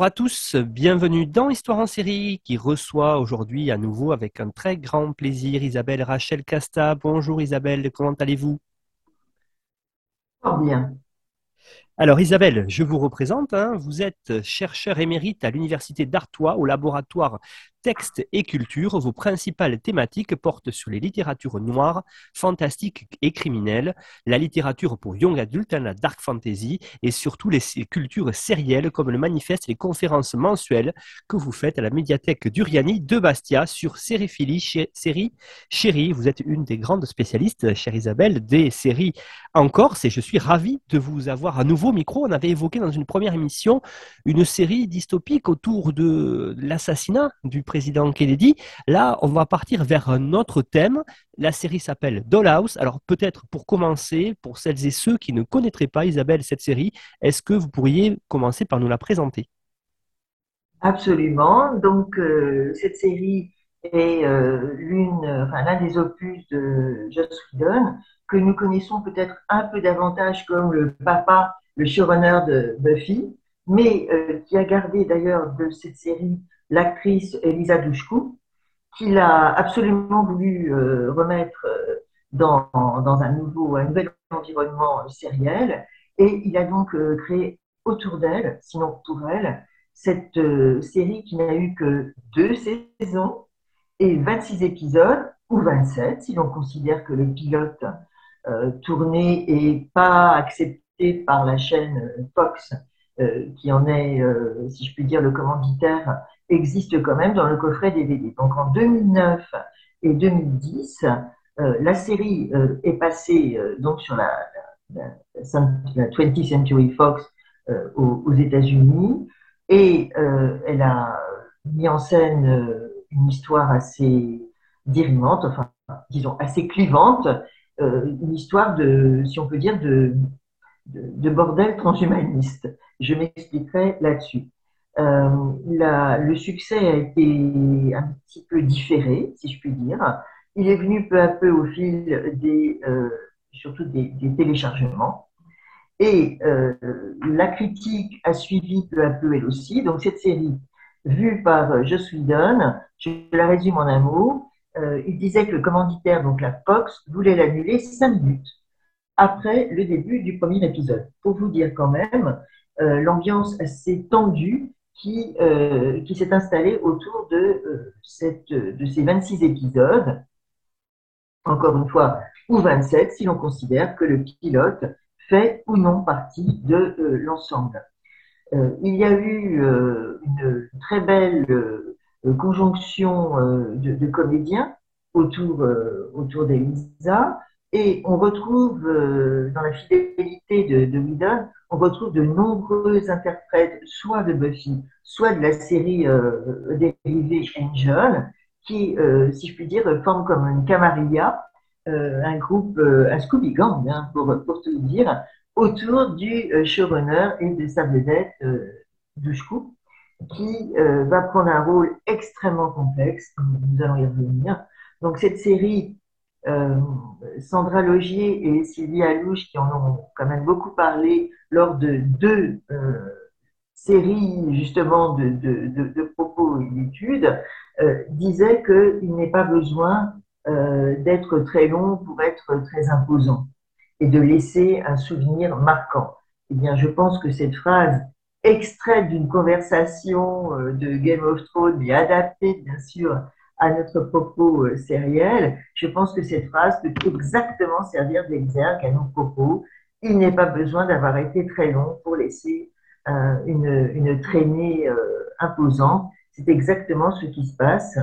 Bonjour à tous, bienvenue dans Histoire en série qui reçoit aujourd'hui à nouveau avec un très grand plaisir Isabelle Rachel Casta. Bonjour Isabelle, comment allez-vous? Bien. Alors Isabelle, je vous représente. Hein. Vous êtes chercheur émérite à l'Université d'Artois au laboratoire Texte et culture, vos principales thématiques portent sur les littératures noires, fantastiques et criminelles, la littérature pour young adultes, la dark fantasy, et surtout les cultures sérielles comme le manifeste et les conférences mensuelles que vous faites à la médiathèque d'Uriani de Bastia sur Sériphilie, série Chérie. Vous êtes une des grandes spécialistes, chère Isabelle, des séries en Corse, et je suis ravi de vous avoir à nouveau micro. On avait évoqué dans une première émission une série dystopique autour de l'assassinat du président Kennedy. Là, on va partir vers un autre thème. La série s'appelle Dollhouse. Alors peut-être pour commencer, pour celles et ceux qui ne connaîtraient pas Isabelle cette série, est-ce que vous pourriez commencer par nous la présenter? Absolument. Donc euh, cette série est euh, l'une, enfin, l'un des opus de Joss Whedon que nous connaissons peut-être un peu davantage comme le papa, le showrunner de Buffy, mais euh, qui a gardé d'ailleurs de cette série l'actrice Elisa Douchkou, qu'il a absolument voulu euh, remettre euh, dans, dans, un nouveau, un nouvel environnement sériel. Et il a donc euh, créé autour d'elle, sinon pour elle, cette série qui n'a eu que deux saisons et 26 épisodes, ou 27, si l'on considère que le pilote tourné et pas accepté par la chaîne Fox, qui en est, si je puis dire, le commanditaire, existe quand même dans le coffret DVD. Donc en 2009 et 2010, euh, la série euh, est passée euh, donc sur la, 20th Century Fox aux, États-Unis et elle a mis en scène une histoire assez dirimante, enfin disons assez clivante, une histoire de, si on peut dire, de, de, de bordel transhumaniste. Je m'expliquerai là-dessus. Euh, le succès a été un petit peu différé, si je puis dire. Il est venu peu à peu au fil des, euh, surtout des, téléchargements. Et euh, la critique a suivi peu à peu elle aussi. Donc cette série, vue par Joss Whedon, je la résume en un mot, il disait que le commanditaire, donc la Fox, voulait l'annuler cinq minutes après le début du premier épisode. Pour vous dire quand même l'ambiance assez tendue qui, euh, qui s'est installé autour de, euh, cette, de ces 26 épisodes, encore une fois, ou 27 si l'on considère que le pilote fait ou non partie de euh, l'ensemble. il y a eu une très belle conjonction de, de, comédiens autour, autour d'Elisa et on retrouve dans la fidélité de, de Whedon on retrouve de nombreux interprètes, soit de Buffy, soit de la série euh, dérivée Angel, qui, euh, si je puis dire, forment comme une camarilla, euh, un groupe, un Scooby Gang, hein, pour, pour tout dire, autour du showrunner et de sa vedette Dushku, qui va prendre un rôle extrêmement complexe, nous allons y revenir. Donc cette série euh, Sandra Logier et Sylvie Alouche, qui en ont quand même beaucoup parlé lors de deux euh, séries justement de, de, propos et d'études, euh, disaient qu'il n'est pas besoin euh, d'être très long pour être très imposant et de laisser un souvenir marquant. Eh bien, je pense que cette phrase extraite d'une conversation euh, de Game of Thrones, mais adaptée bien sûr à notre propos euh, sériel, je pense que cette phrase peut exactement servir d'exergue à nos propos. Il n'est pas besoin d'avoir été très long pour laisser euh, une, traînée euh, imposante. C'est exactement ce qui se passe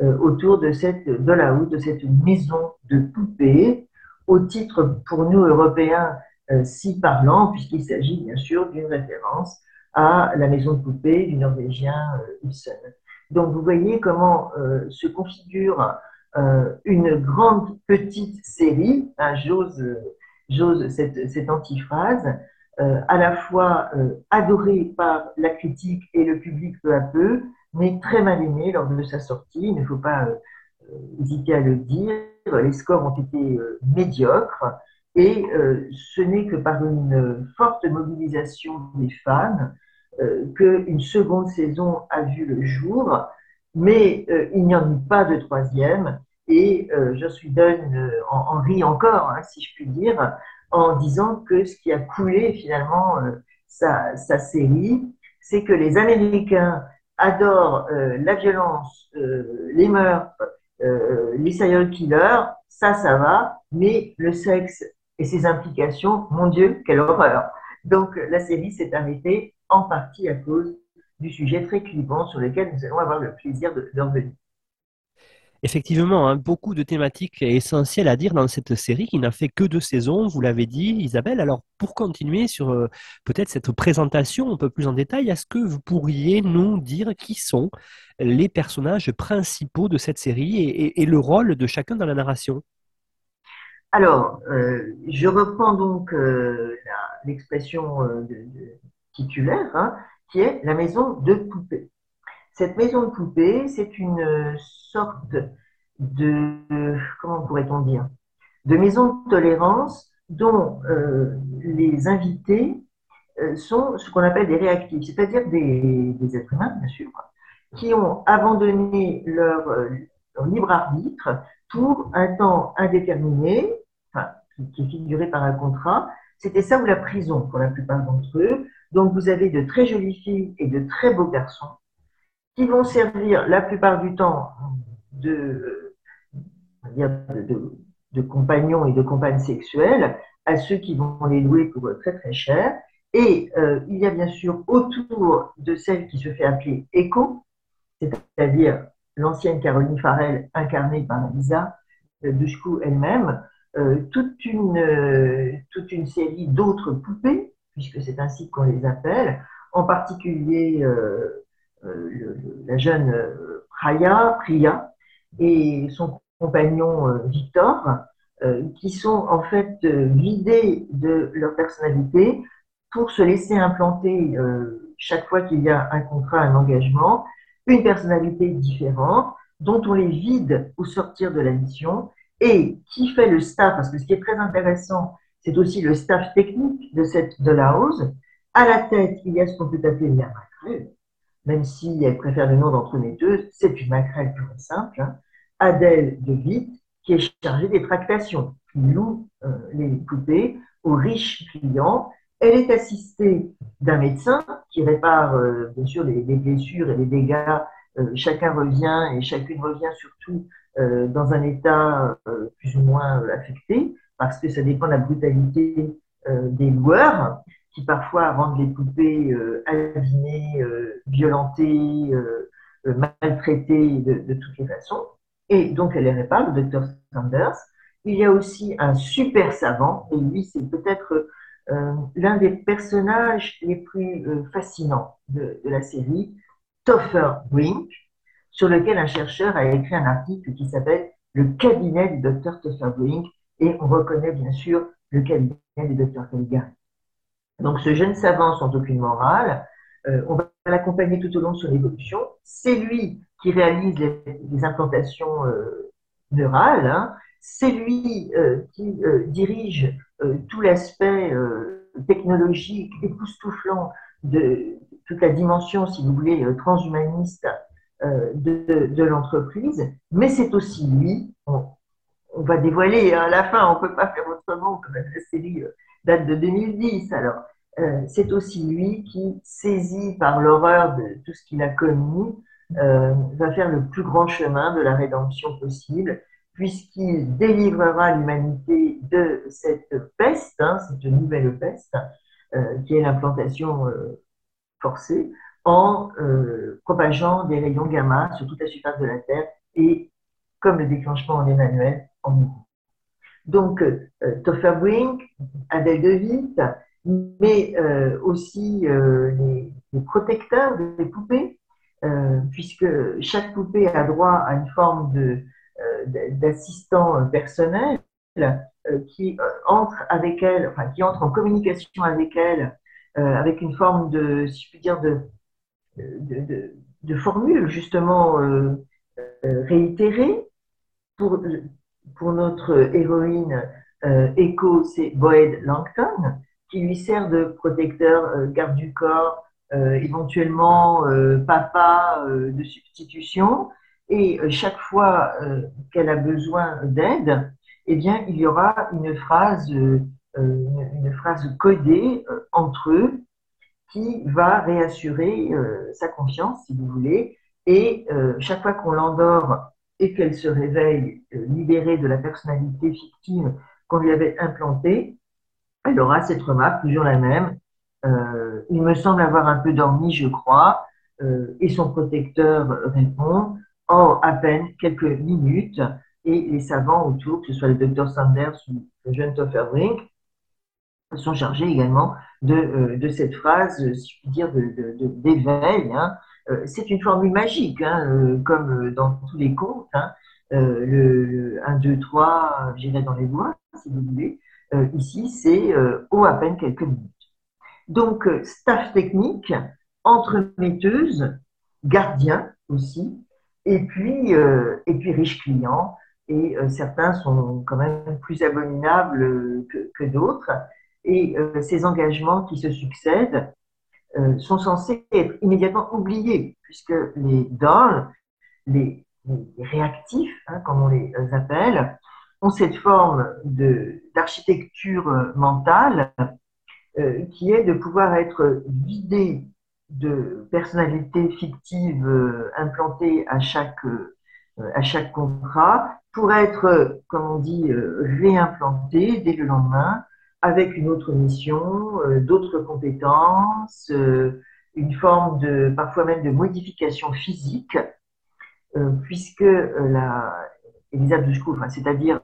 autour de cette de de cette maison de poupées, au titre pour nous Européens si parlant, puisqu'il s'agit bien sûr d'une référence à la maison de poupée du Norvégien Ibsen. Donc vous voyez comment se configure une grande petite série, hein, j'ose, cette, cette antiphrase, à la fois adorée par la critique et le public peu à peu, mais très mal aimée lors de sa sortie. Il ne faut pas hésiter à le dire. Les scores ont été médiocres. Et euh, ce n'est que par une forte mobilisation des fans euh, qu'une seconde saison a vu le jour, mais euh, il n'y en a pas de troisième. Et je suis donne en, rit encore, hein, si je puis dire, en disant que ce qui a coulé finalement sa, sa, série, c'est que les Américains adorent la violence, les meurtres, les serial killers, ça, ça va, mais le sexe et ses implications, mon Dieu, quelle horreur. Donc la série s'est arrêtée en partie à cause du sujet très clivant sur lequel nous allons avoir le plaisir de, revenir. Effectivement, hein, beaucoup de thématiques essentielles à dire dans cette série qui n'a fait que deux saisons, vous l'avez dit Isabelle. Alors pour continuer sur euh, peut-être cette présentation un peu plus en détail, est-ce que vous pourriez nous dire qui sont les personnages principaux de cette série et le rôle de chacun dans la narration? Alors, euh, je reprends donc euh, l'expression euh, titulaire, hein, qui est la maison de poupée. Cette maison de poupée, c'est une sorte de, comment pourrait-on dire, de maison de tolérance dont les invités sont ce qu'on appelle des réactifs, c'est-à-dire des, êtres humains, bien sûr, qui ont abandonné leur libre arbitre pour un temps indéterminé qui, est figuré par un contrat, c'était ça ou la prison pour la plupart d'entre eux. Donc vous avez de très jolies filles et de très beaux garçons qui vont servir la plupart du temps de, de, compagnons et de compagnes sexuelles à ceux qui vont les louer pour très très cher. Et euh, il y a bien sûr autour de celle qui se fait appeler Echo, c'est-à-dire l'ancienne Caroline Farrell incarnée par Lisa euh, Dushku elle-même, euh, toute, une, toute une série d'autres poupées, puisque c'est ainsi qu'on les appelle, en particulier euh, la jeune Priya, Priya et son compagnon Victor, qui sont en fait vidés de leur personnalité pour se laisser implanter chaque fois qu'il y a un contrat, un engagement, une personnalité différente dont on les vide au sortir de la mission et qui fait le staff, parce que ce qui est très intéressant, c'est aussi le staff technique de, cette, de la hausse. À la tête, il y a ce qu'on peut appeler la maquerelle, même si elle préfère le nom d'entremetteuse, c'est une maquerelle pure et simple. Hein. Adèle de Witt, qui est chargée des tractations, qui loue euh, les poupées aux riches clients. Elle est assistée d'un médecin qui répare euh, bien sûr les, blessures et les dégâts. Euh, chacun revient et chacune revient surtout dans un état plus ou moins affecté, parce que ça dépend de la brutalité des loueurs, qui parfois rendent les poupées abîmées, violentées, maltraitées de, toutes les façons. Et donc elle les répare, le docteur Sanders. Il y a aussi un super savant, et lui c'est peut-être l'un des personnages les plus fascinants de, de, la série, Topher Brink, sur lequel un chercheur a écrit un article qui s'appelle Le cabinet du docteur Topher Brink, et on reconnaît bien sûr le cabinet du docteur Caligari. Donc ce jeune savant sans aucune morale, euh, on va l'accompagner tout au long de son évolution. C'est lui qui réalise les, implantations euh, neurales, hein. c'est lui euh, qui dirige tout l'aspect technologique époustouflant de toute la dimension, si vous voulez, transhumaniste de, l'entreprise, mais c'est aussi lui, va dévoiler à la fin, on ne peut pas faire autrement, comme la série euh, date de 2010, alors. Euh, c'est aussi lui qui, saisi par l'horreur de tout ce qu'il a commis, va faire le plus grand chemin de la rédemption possible, puisqu'il délivrera l'humanité de cette peste, hein, cette nouvelle peste, qui est l'implantation forcée, en euh, propageant des rayons gamma sur toute la surface de la Terre et, comme le déclenchement en Emmanuel, Donc, euh, Topher Brink, Adèle de Witt, mais aussi les, les, protecteurs des poupées, puisque chaque poupée a droit à une forme de, d'assistant personnel qui entre avec elle, enfin qui entre en communication avec elle, avec une forme de, si dire, de, de, formule justement euh, réitéré. Pour, pour notre héroïne euh, Echo, c'est Boyd Langton, qui lui sert de protecteur, euh, garde du corps, éventuellement papa de substitution. Et chaque fois qu'elle a besoin d'aide, eh bien, il y aura une phrase, une, phrase codée entre eux qui va réassurer sa confiance, si vous voulez, et euh, chaque fois qu'on l'endort et qu'elle se réveille euh, libérée de la personnalité fictive qu'on lui avait implantée, elle aura cette remarque, toujours la même. Euh, il me semble avoir un peu dormi, je crois, euh, et son protecteur répond en à peine quelques minutes. Et les savants autour, que ce soit le docteur Sanders ou le jeune Topher Brink, sont chargés également de, de cette phrase, si je puis dire, d'éveil. De, hein, c'est une formule magique, hein, euh, comme dans tous les contes. Hein. Euh, le, 1, 2, 3, j'irai dans les bois, si vous voulez. ici, c'est au à peine quelques minutes. Donc, staff technique, entremetteuse, gardien aussi, et puis, et puis riche client. Et certains sont quand même plus abominables que d'autres. Et ces engagements qui se succèdent euh, sont censés être immédiatement oubliés, puisque les dolls, les, réactifs, hein, comme on les appelle, ont cette forme d'architecture mentale euh, qui est de pouvoir être vidés de personnalités fictives euh, implantées à chaque, à chaque contrat pour être, comme on dit, réimplantés dès le lendemain avec une autre mission, euh, d'autres compétences, euh, une forme de, parfois même de modification physique, euh, puisque la Elisabeth enfin, c'est-à-dire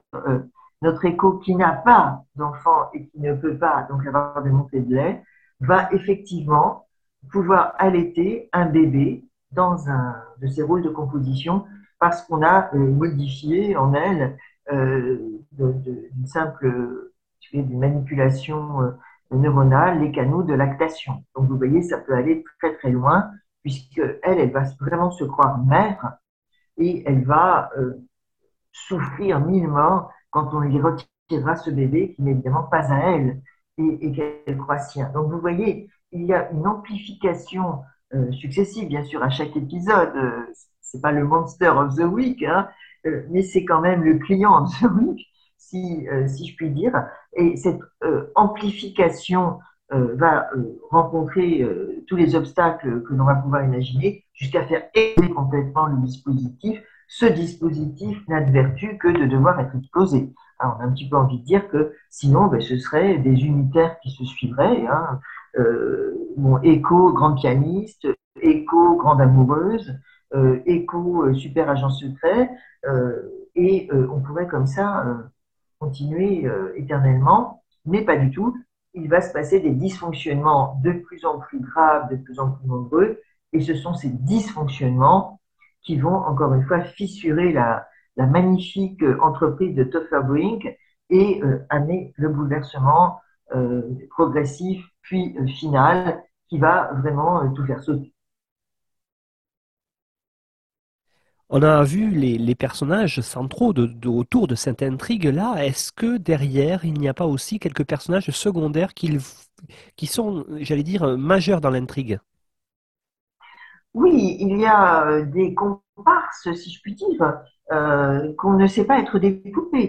notre écho qui n'a pas d'enfant et qui ne peut pas donc avoir de montée de lait, va effectivement pouvoir allaiter un bébé dans un de ses rôles de composition parce qu'on a modifié en elle d'une simple d'une manipulation euh, neuronale, les canaux de lactation. Donc vous voyez, ça peut aller très très loin, puisque elle, elle va vraiment se croire mère et elle va euh, souffrir mille morts quand on lui retirera ce bébé qui n'est évidemment pas à elle et, qu'elle croit sien. Donc vous voyez, il y a une amplification euh, successive, bien sûr, à chaque épisode. c'est pas le monster of the week, hein, mais c'est quand même le client of the week si, si je puis dire. Et cette euh, amplification euh, va rencontrer tous les obstacles que l'on va pouvoir imaginer jusqu'à faire aider complètement le dispositif. Ce dispositif n'a de vertu que de devoir être explosé. Alors, on a un petit peu envie de dire que sinon, ben, ce serait des unitaires qui se suivraient. Hein. bon, écho, grande pianiste, écho, grande amoureuse, euh, écho, super agent secret, euh, et on pourrait comme ça continuer euh, éternellement, mais pas du tout. Il va se passer des dysfonctionnements de plus en plus graves, de plus en plus nombreux, et ce sont ces dysfonctionnements qui vont, encore une fois, fissurer la, magnifique entreprise de Topher Brink et euh, amener le bouleversement euh, progressif puis final qui va vraiment tout faire sauter. On a vu les, personnages centraux autour de cette intrigue-là. Est-ce que derrière, il n'y a pas aussi quelques personnages secondaires qui, sont, j'allais dire, majeurs dans l'intrigue? Oui, il y a euh, des comparses, si je puis dire, euh, qu'on ne sait pas être des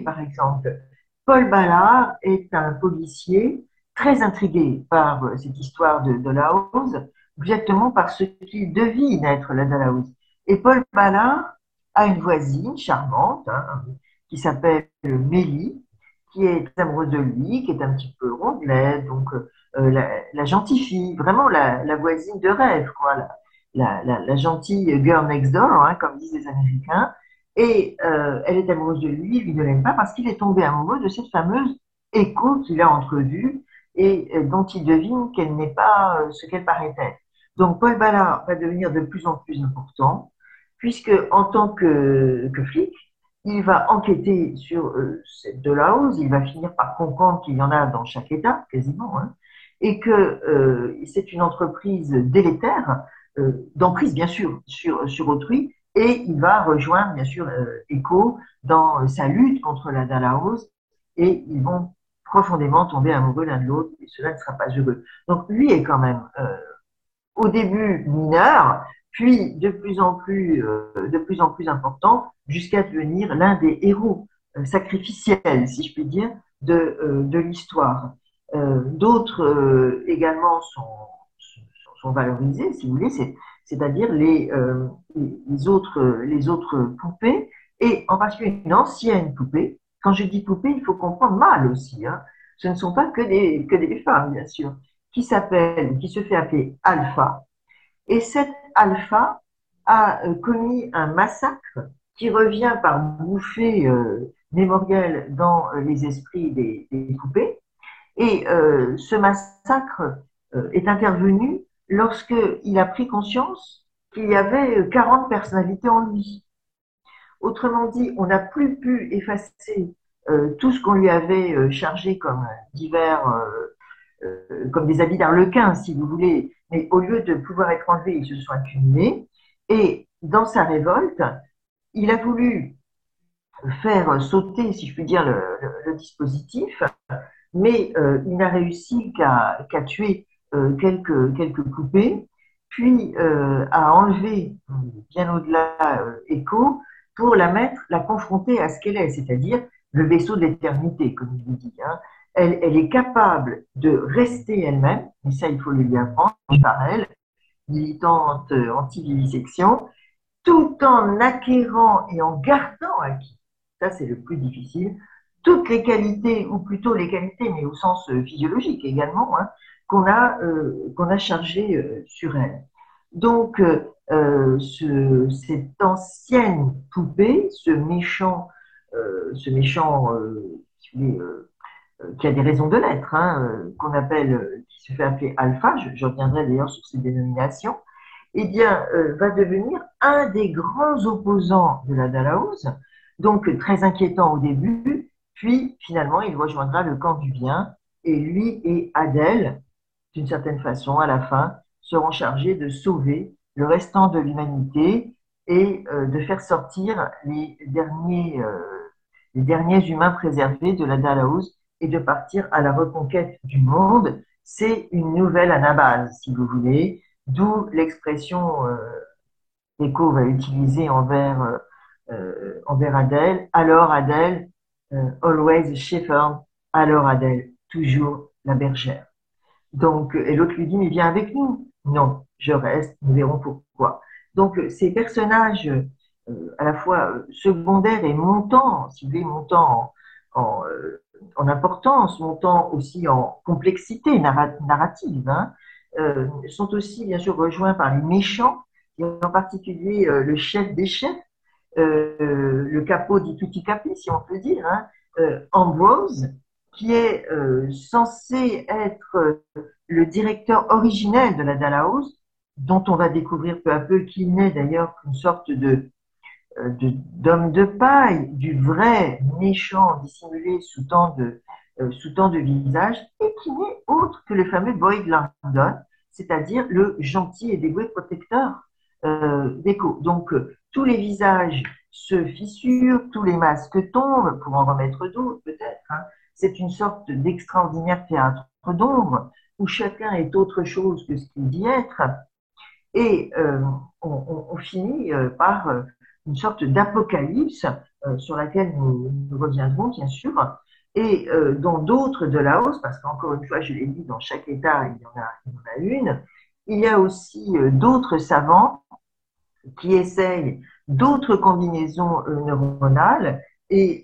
par exemple. Paul Ballard est un policier très intrigué par euh, cette histoire de, de exactement par ce qu'il devine être la Dalahousie. Et Paul Ballard a une voisine charmante hein, qui s'appelle Mélie, qui est amoureuse de lui, qui est un petit peu rondelette, donc euh, la, gentille fille, vraiment la, voisine de rêve, quoi, la, gentille girl next door, hein, comme disent les Américains. Et euh, elle est amoureuse de lui, lui ne l'aime pas parce qu'il est tombé amoureux de cette fameuse écho qu'il a entrevue et dont il devine qu'elle n'est pas ce qu'elle paraît être. Donc Paul Ballard va devenir de plus en plus important, puisque en tant que, flic, il va enquêter sur euh, cette Delahousse, il va finir par comprendre qu'il y en a dans chaque État, quasiment, hein, et que euh, c'est une entreprise délétère, euh, d'emprise bien sûr sur, sur autrui, et il va rejoindre bien sûr euh, ECHO dans sa lutte contre la Dalahousse, et ils vont profondément tomber amoureux l'un de l'autre, et cela ne sera pas heureux. Donc lui est quand même au début mineur, puis de plus en plus, euh, de plus en plus important, jusqu'à devenir l'un des héros euh, sacrificiels, si je puis dire, de, euh, de l'histoire. D'autres également sont, sont, valorisés, si vous voulez, c'est-à-dire les, les, autres, les autres poupées, et en particulier une ancienne poupée. Quand je dis poupée, il faut comprendre mal aussi. Hein. Ce ne sont pas que des, que des femmes, bien sûr, qui s'appelle, qui se fait appeler Alpha, et cette alpha a euh, commis un massacre qui revient par bouffée euh, mémorielle dans euh, les esprits des, poupées. Et ce massacre est intervenu lorsqu'il a pris conscience qu'il y avait 40 personnalités en lui. Autrement dit, on n'a plus pu effacer tout ce qu'on lui avait chargé comme divers, comme des habits d'arlequin, si vous voulez, mais au lieu de pouvoir être enlevé, ils se sont accumulés. Et dans sa révolte, il a voulu faire sauter, si je puis dire, le, dispositif, mais euh, il n'a réussi qu'à tuer euh, quelques, quelques poupées, puis euh, à enlever bien au-delà Echo pour la mettre, la confronter à ce qu'elle est, c'est-à-dire le vaisseau de l'éternité, comme il le dit. Hein elle, est capable de rester elle-même, et ça il faut le lui apprendre par elle, militante anti-vivisection, tout en acquérant et en gardant acquis, ça c'est le plus difficile, toutes les qualités, ou plutôt les qualités, mais au sens euh, physiologique également, hein, qu'on a, euh, a chargées euh, sur elle. Donc, ce, cette ancienne poupée, ce méchant, ce méchant, euh, qui a des raisons de l'être, hein, euh, qu'on appelle, euh, qui se fait appeler alpha, je, reviendrai d'ailleurs sur ces dénominations, eh bien, va devenir un des grands opposants de la Dalahousie, donc très inquiétant au début, puis finalement il rejoindra le camp du bien, et lui et Adèle, d'une certaine façon, à la fin, seront chargés de sauver le restant de l'humanité et de faire sortir les derniers, les derniers humains préservés de la Dalahousie et de partir à la reconquête du monde. C'est une nouvelle anabase, si vous voulez, d'où l'expression euh, va utiliser envers, euh, euh, envers Adèle. Alors Adèle, euh, always shepherd, alors Adèle, toujours la bergère. Donc, et l'autre lui dit, mais viens avec nous. Non, je reste, nous verrons pourquoi. Donc, ces personnages à la fois secondaires et montants, si vous voulez, montants en importance, montant aussi en complexité narrative, hein, euh, sont aussi bien sûr rejoints par les méchants, et en particulier euh, le chef des chefs, euh, le capot di tutti capi, si on peut dire, hein, Ambrose, qui est censé être le directeur originel de la Dalhouse, dont on va découvrir peu à peu qu'il n'est d'ailleurs qu'une sorte de euh, d'homme de, paille, du vrai méchant dissimulé sous tant de, euh, sous tant de visages, et qui n'est autre que le fameux Boyd Langdon, c'est-à-dire le gentil et dévoué protecteur euh. Donc, euh, tous les visages se fissurent, tous les masques tombent, pour en remettre d'autres peut-être. Hein. C'est une sorte d'extraordinaire théâtre d'ombre, où chacun est autre chose que ce qu'il dit être. Et euh, on, finit par une sorte d'apocalypse euh, sur laquelle nous, reviendrons bien sûr, et euh, dans d'autres de la hausse, parce qu'encore une fois, je l'ai dit, dans chaque État, il y en a, une, il y a aussi euh, d'autres savants qui essayent d'autres combinaisons neuronales, et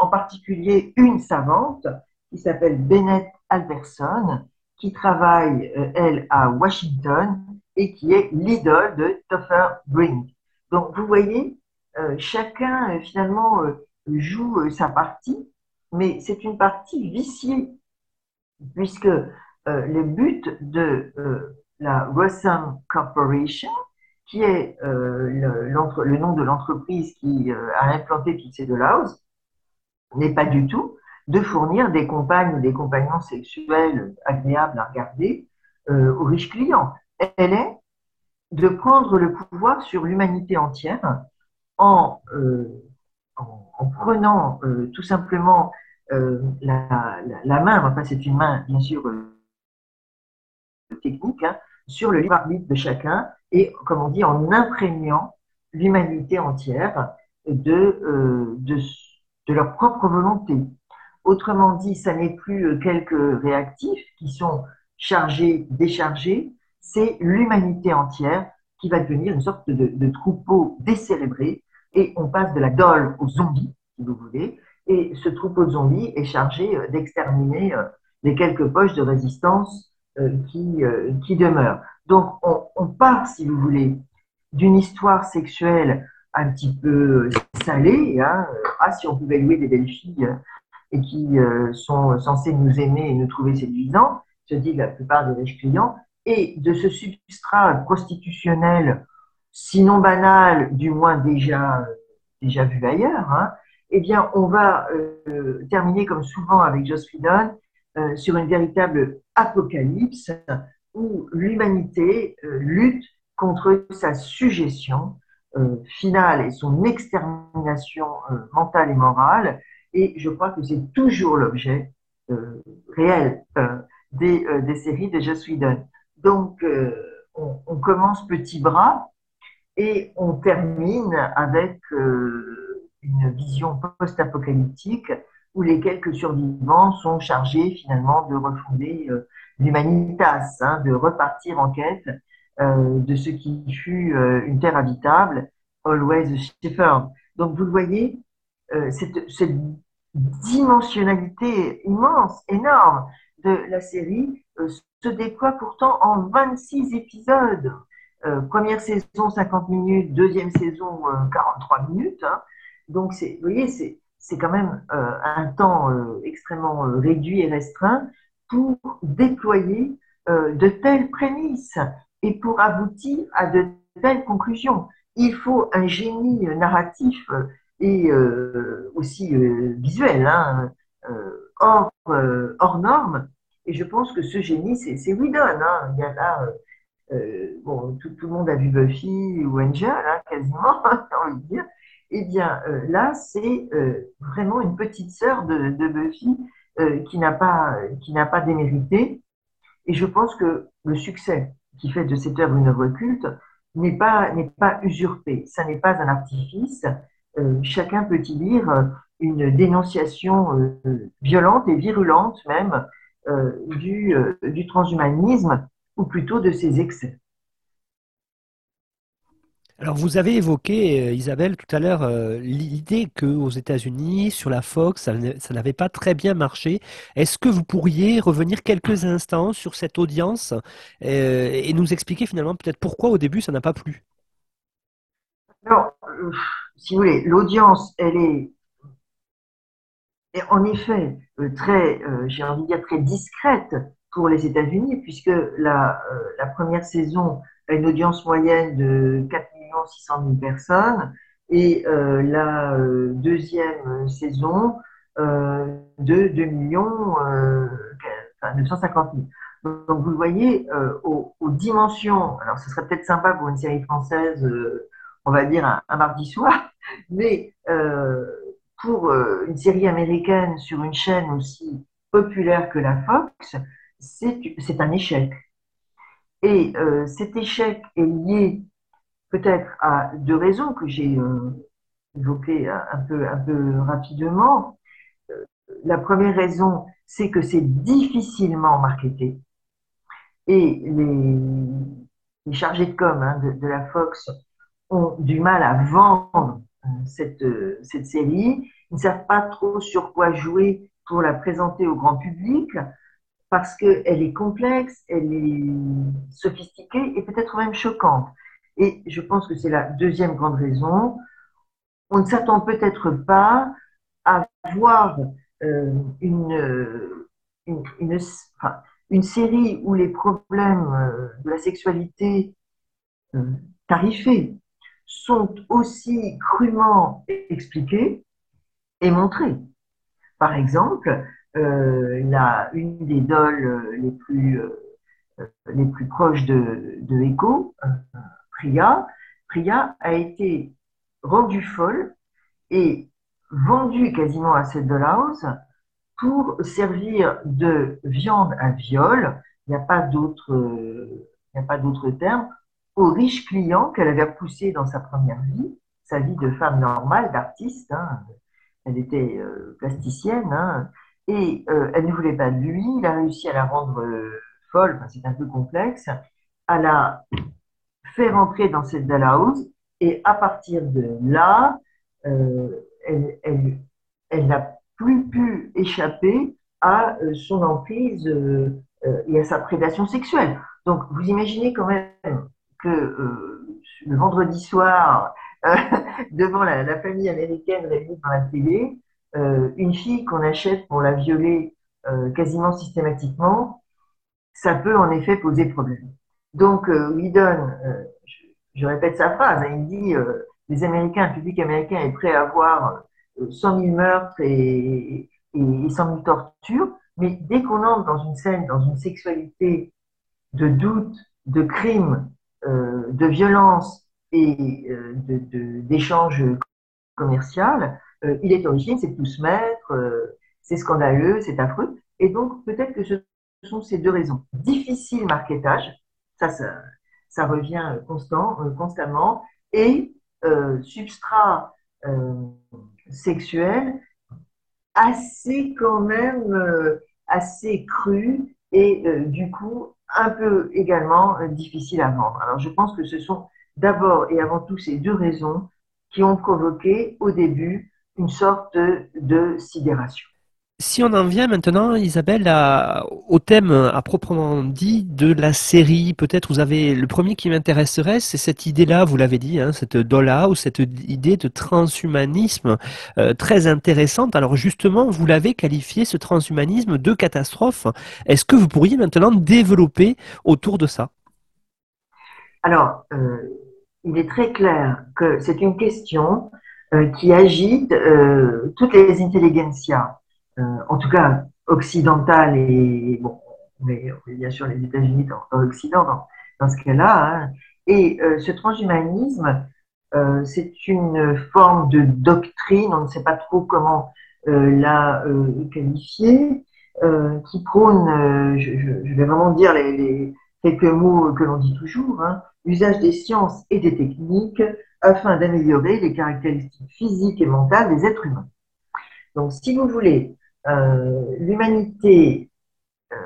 en particulier une savante qui s'appelle Bennett Alberson, qui travaille, elle, à Washington, et qui est l'idole de Topher Brink. Donc, vous voyez, euh, chacun euh, finalement euh, joue sa partie, mais c'est une partie viciée. puisque le but de la Rossum Corporation, qui est le, nom de l'entreprise qui a implanté toutes ces n'est pas du tout de fournir des compagnes ou des compagnons sexuels agréables à regarder aux riches clients. Elle est de prendre le pouvoir sur l'humanité entière en, euh, en, prenant euh, tout simplement euh, la, la, main, enfin c'est une main bien sûr technique, hein, sur le libre arbitre de chacun et, comme on dit, en imprégnant l'humanité entière de, de, de, leur propre volonté. Autrement dit, ça n'est plus quelques réactifs qui sont chargés, déchargés, c'est l'humanité entière qui va devenir une sorte de, troupeau décérébré et on passe de la dole aux zombies, si vous voulez, et ce troupeau de zombies est chargé euh, d'exterminer euh, les quelques poches de résistance euh, qui, qui demeurent. Donc on, part, si vous voulez, d'une histoire sexuelle un petit peu salée, hein, ah, si on pouvait louer des belles filles et qui sont censées nous aimer et nous trouver séduisants, se dit la plupart des riches clients, et de ce substrat constitutionnel, sinon banal, du moins déjà, déjà vu ailleurs, hein, eh bien, on va euh, terminer comme souvent avec Joss Whedon euh, sur une véritable apocalypse où l'humanité euh, lutte contre sa suggestion finale et son extermination mentale et morale. Et je crois que c'est toujours l'objet réel des, des, séries de Joss Whedon. Donc, euh, on, commence petit bras et on termine avec euh, une vision post-apocalyptique où les quelques survivants sont chargés finalement de refonder euh, l'humanitas, hein, de repartir en quête de ce qui fut une terre habitable, always shepherd. Donc vous le voyez, cette, dimensionnalité immense, énorme de la série se déploie pourtant en 26 épisodes. Euh, première saison 50 minutes, deuxième saison 43 euh, minutes. Hein. Donc, vous voyez, c'est quand même euh, un temps extrêmement réduit et restreint pour déployer de telles prémices et pour aboutir à de telles conclusions. Il faut un génie narratif et aussi visuel, hein, hors, hors norme, et je pense que ce génie, c'est Whedon. Hein. Il y a là, euh, euh, bon, tout, le monde a vu Buffy ou Angel, hein, quasiment, j'ai envie dire. Eh bien, euh, là, c'est vraiment une petite sœur de, de Buffy qui n'a pas, qui n'a pas démérité. Et je pense que le succès qui fait de cette œuvre une œuvre culte n'est pas, n'est pas usurpé. Ça n'est pas un artifice. chacun peut y lire une dénonciation violente et virulente même du, euh, du transhumanisme, ou plutôt de ses excès. Alors, vous avez évoqué, euh, Isabelle, tout à l'heure, l'idée qu'aux États-Unis, sur la Fox, ça, n'avait pas très bien marché. Est-ce que vous pourriez revenir quelques instants sur cette audience et nous expliquer finalement peut-être pourquoi au début ça n'a pas plu? Alors, si vous voulez, l'audience, elle est en effet euh, très, euh, j'ai envie de dire très discrète pour les États-Unis, puisque la, euh, première saison a une audience moyenne de 4 600 000 personnes et la deuxième saison de 2 millions 950 000. Donc vous le voyez, aux, dimensions, alors ce serait peut-être sympa pour une série française, on va dire un mardi soir, mais pour euh, une série américaine sur une chaîne aussi populaire que la Fox, c'est un échec. Et euh, cet échec est lié peut-être à deux raisons que j'ai euh, évoquées un peu, rapidement. La première raison, c'est que c'est difficilement marketé. Et les, chargés de com hein, de, la Fox ont du mal à vendre cette, cette série. Ils ne savent pas trop sur quoi jouer pour la présenter au grand public parce qu'elle est complexe, elle est sophistiquée et peut-être même choquante. Et je pense que c'est la deuxième grande raison. On ne s'attend peut-être pas à voir euh, une, une, série où les problèmes euh, de la sexualité euh, tarifés sont aussi crûment expliqués et montrés. Par exemple, euh, la, une des dolls les plus, les plus proches de, de Echo, Priya, a été rendue folle et vendue quasiment à cette dollhouse pour servir de viande à viol, il n'y a pas d'autre terme, aux riches clients qu'elle avait poussés dans sa première vie, sa vie de femme normale, d'artiste. Hein. Elle était euh, plasticienne hein, et euh, elle ne voulait pas de lui. Il a réussi à la rendre euh, folle, c'est un peu complexe, à la faire rentrer dans cette house et à partir de là, elle, n'a plus pu échapper à son emprise et à sa prédation sexuelle. Donc, vous imaginez quand même que le vendredi soir, devant la, famille américaine réunie dans la télé, une fille qu'on achète pour la violer quasiment systématiquement, ça peut en effet poser problème. Donc, Whedon, je, répète sa phrase, hein, il dit les Américains, le public américain est prêt à voir 100 000 meurtres et, et 100 000 tortures, mais dès qu'on entre dans une scène, dans une sexualité de doute, de crime, euh, de violence et euh, d'échanges de, commerciaux, euh, il est origine, c'est tout se mettre, euh, c'est scandaleux, c'est affreux. Et donc, peut-être que ce sont ces deux raisons. Difficile marketage, ça, revient euh, constamment, et substrat sexuelle assez quand même euh, assez cru et euh, du coup un peu également euh, difficile à vendre. Alors je pense que ce sont d'abord et avant tout ces deux raisons qui ont provoqué au début une sorte de sidération. Si on en vient maintenant, Isabelle, au thème à proprement dit de la série, peut-être vous avez le premier qui m'intéresserait, c'est cette idée-là, vous l'avez dit, hein, cette ou cette idée de transhumanisme euh, très intéressante. Alors justement, vous l'avez qualifié ce transhumanisme de catastrophe. Est-ce que vous pourriez maintenant développer autour de ça? Alors, euh, il est très clair que c'est une question euh, qui agite toutes les intelligentsias en tout cas occidentale et bon, mais bien sûr les États-Unis dans, l'Occident dans, ce cas-là. Hein. Et euh, ce transhumanisme, euh, c'est une forme de doctrine, on ne sait pas trop comment la qualifier, qui prône, je, vais vraiment dire les, les quelques mots que l'on dit toujours, hein, usage des sciences et des techniques afin d'améliorer les caractéristiques physiques et mentales des êtres humains. Donc, si vous voulez, euh, l'humanité euh,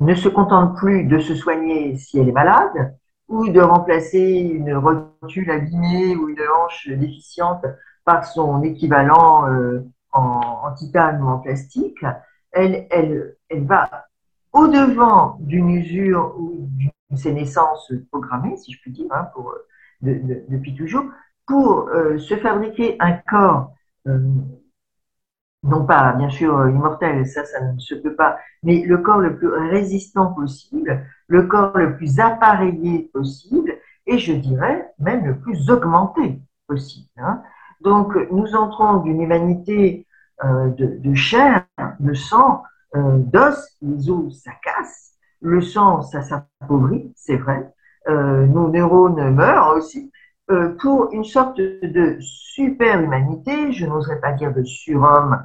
ne se contente plus de se soigner si elle est malade ou de remplacer une rotule abîmée ou une hanche déficiente par son équivalent euh, en, titane ou en plastique. Elle, va au-devant d'une usure ou d'une sénescence programmée, si je puis dire, hein, depuis toujours, pour se fabriquer un corps non pas bien sûr euh, immortel, ça, ça ne se peut pas, mais le corps le plus résistant possible, le corps le plus appareillé possible, et je dirais même le plus augmenté possible. Hein. Donc nous entrons d'une humanité euh, de, chair, de sang, euh, d'os, les os ça casse, le sang ça s'appauvrit, c'est vrai, nos neurones meurent aussi, pour une sorte de super humanité, je n'oserais pas dire de surhomme,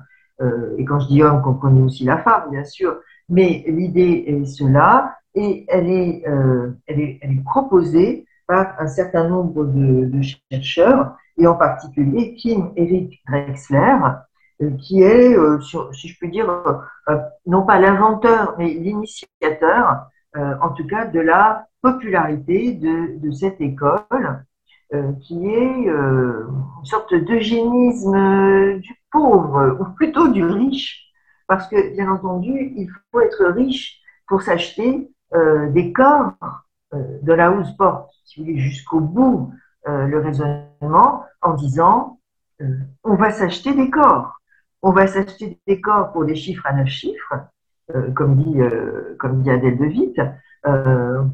et quand je dis homme, comprenez aussi la femme, bien sûr, mais l'idée est cela, et elle est, euh, elle est, proposée par un certain nombre de, chercheurs, et en particulier Kim Eric Drexler, euh, qui est, euh, si je puis dire, euh, non pas l'inventeur, mais l'initiateur, en tout cas, de la popularité de cette école, qui est une sorte d'eugénisme du pauvre, ou plutôt du riche, parce que, bien entendu, il faut être riche pour s'acheter euh, des corps euh, de la housse porte, si vous voulez, jusqu'au bout euh, le raisonnement en disant on va s'acheter des corps. On va s'acheter des corps pour des chiffres à neuf chiffres, comme, dit, comme dit Adèle de Witt,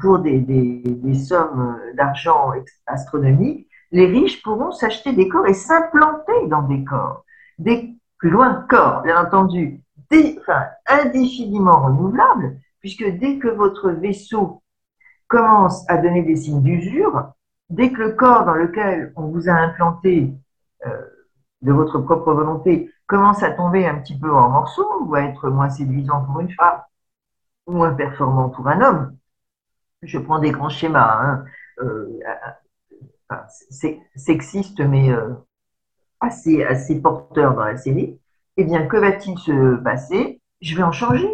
pour des, des, sommes d'argent astronomiques, les riches pourront s'acheter des corps et s'implanter dans des corps. Des, plus loin corps, bien entendu, indéfiniment renouvelables, puisque dès que votre vaisseau commence à donner des signes d'usure, dès que le corps dans lequel on vous a implanté euh, de votre propre volonté commence à tomber un petit peu en morceaux ou à être moins séduisant pour une femme, ou moins performant pour un homme, je prends des grands schémas, hein, euh, sexistes mais euh, assez, assez porteurs dans la série, eh bien, que va-t-il se passer? Je vais en changer.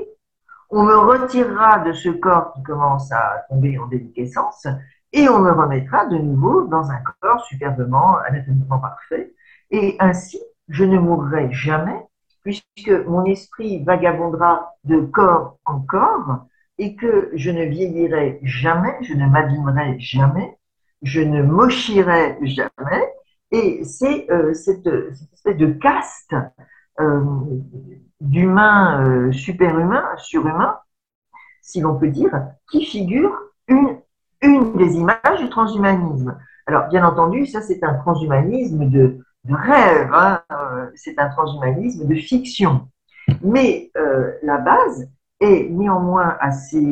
On me retirera de ce corps qui commence à tomber en déliquescence et on me remettra de nouveau dans un corps superbement, anatomiquement parfait. Et ainsi, je ne mourrai jamais puisque mon esprit vagabondera de corps en corps et que je ne vieillirai jamais, je ne m'abîmerai jamais, je ne mochirai jamais. Et c'est euh, cette, espèce de caste euh, d'humain euh, superhumain, surhumain, si l'on peut dire, qui figure une des images du transhumanisme. Alors, bien entendu, ça c'est un transhumanisme de, de rêve, hein, c'est un transhumanisme de fiction. Mais la base est néanmoins assez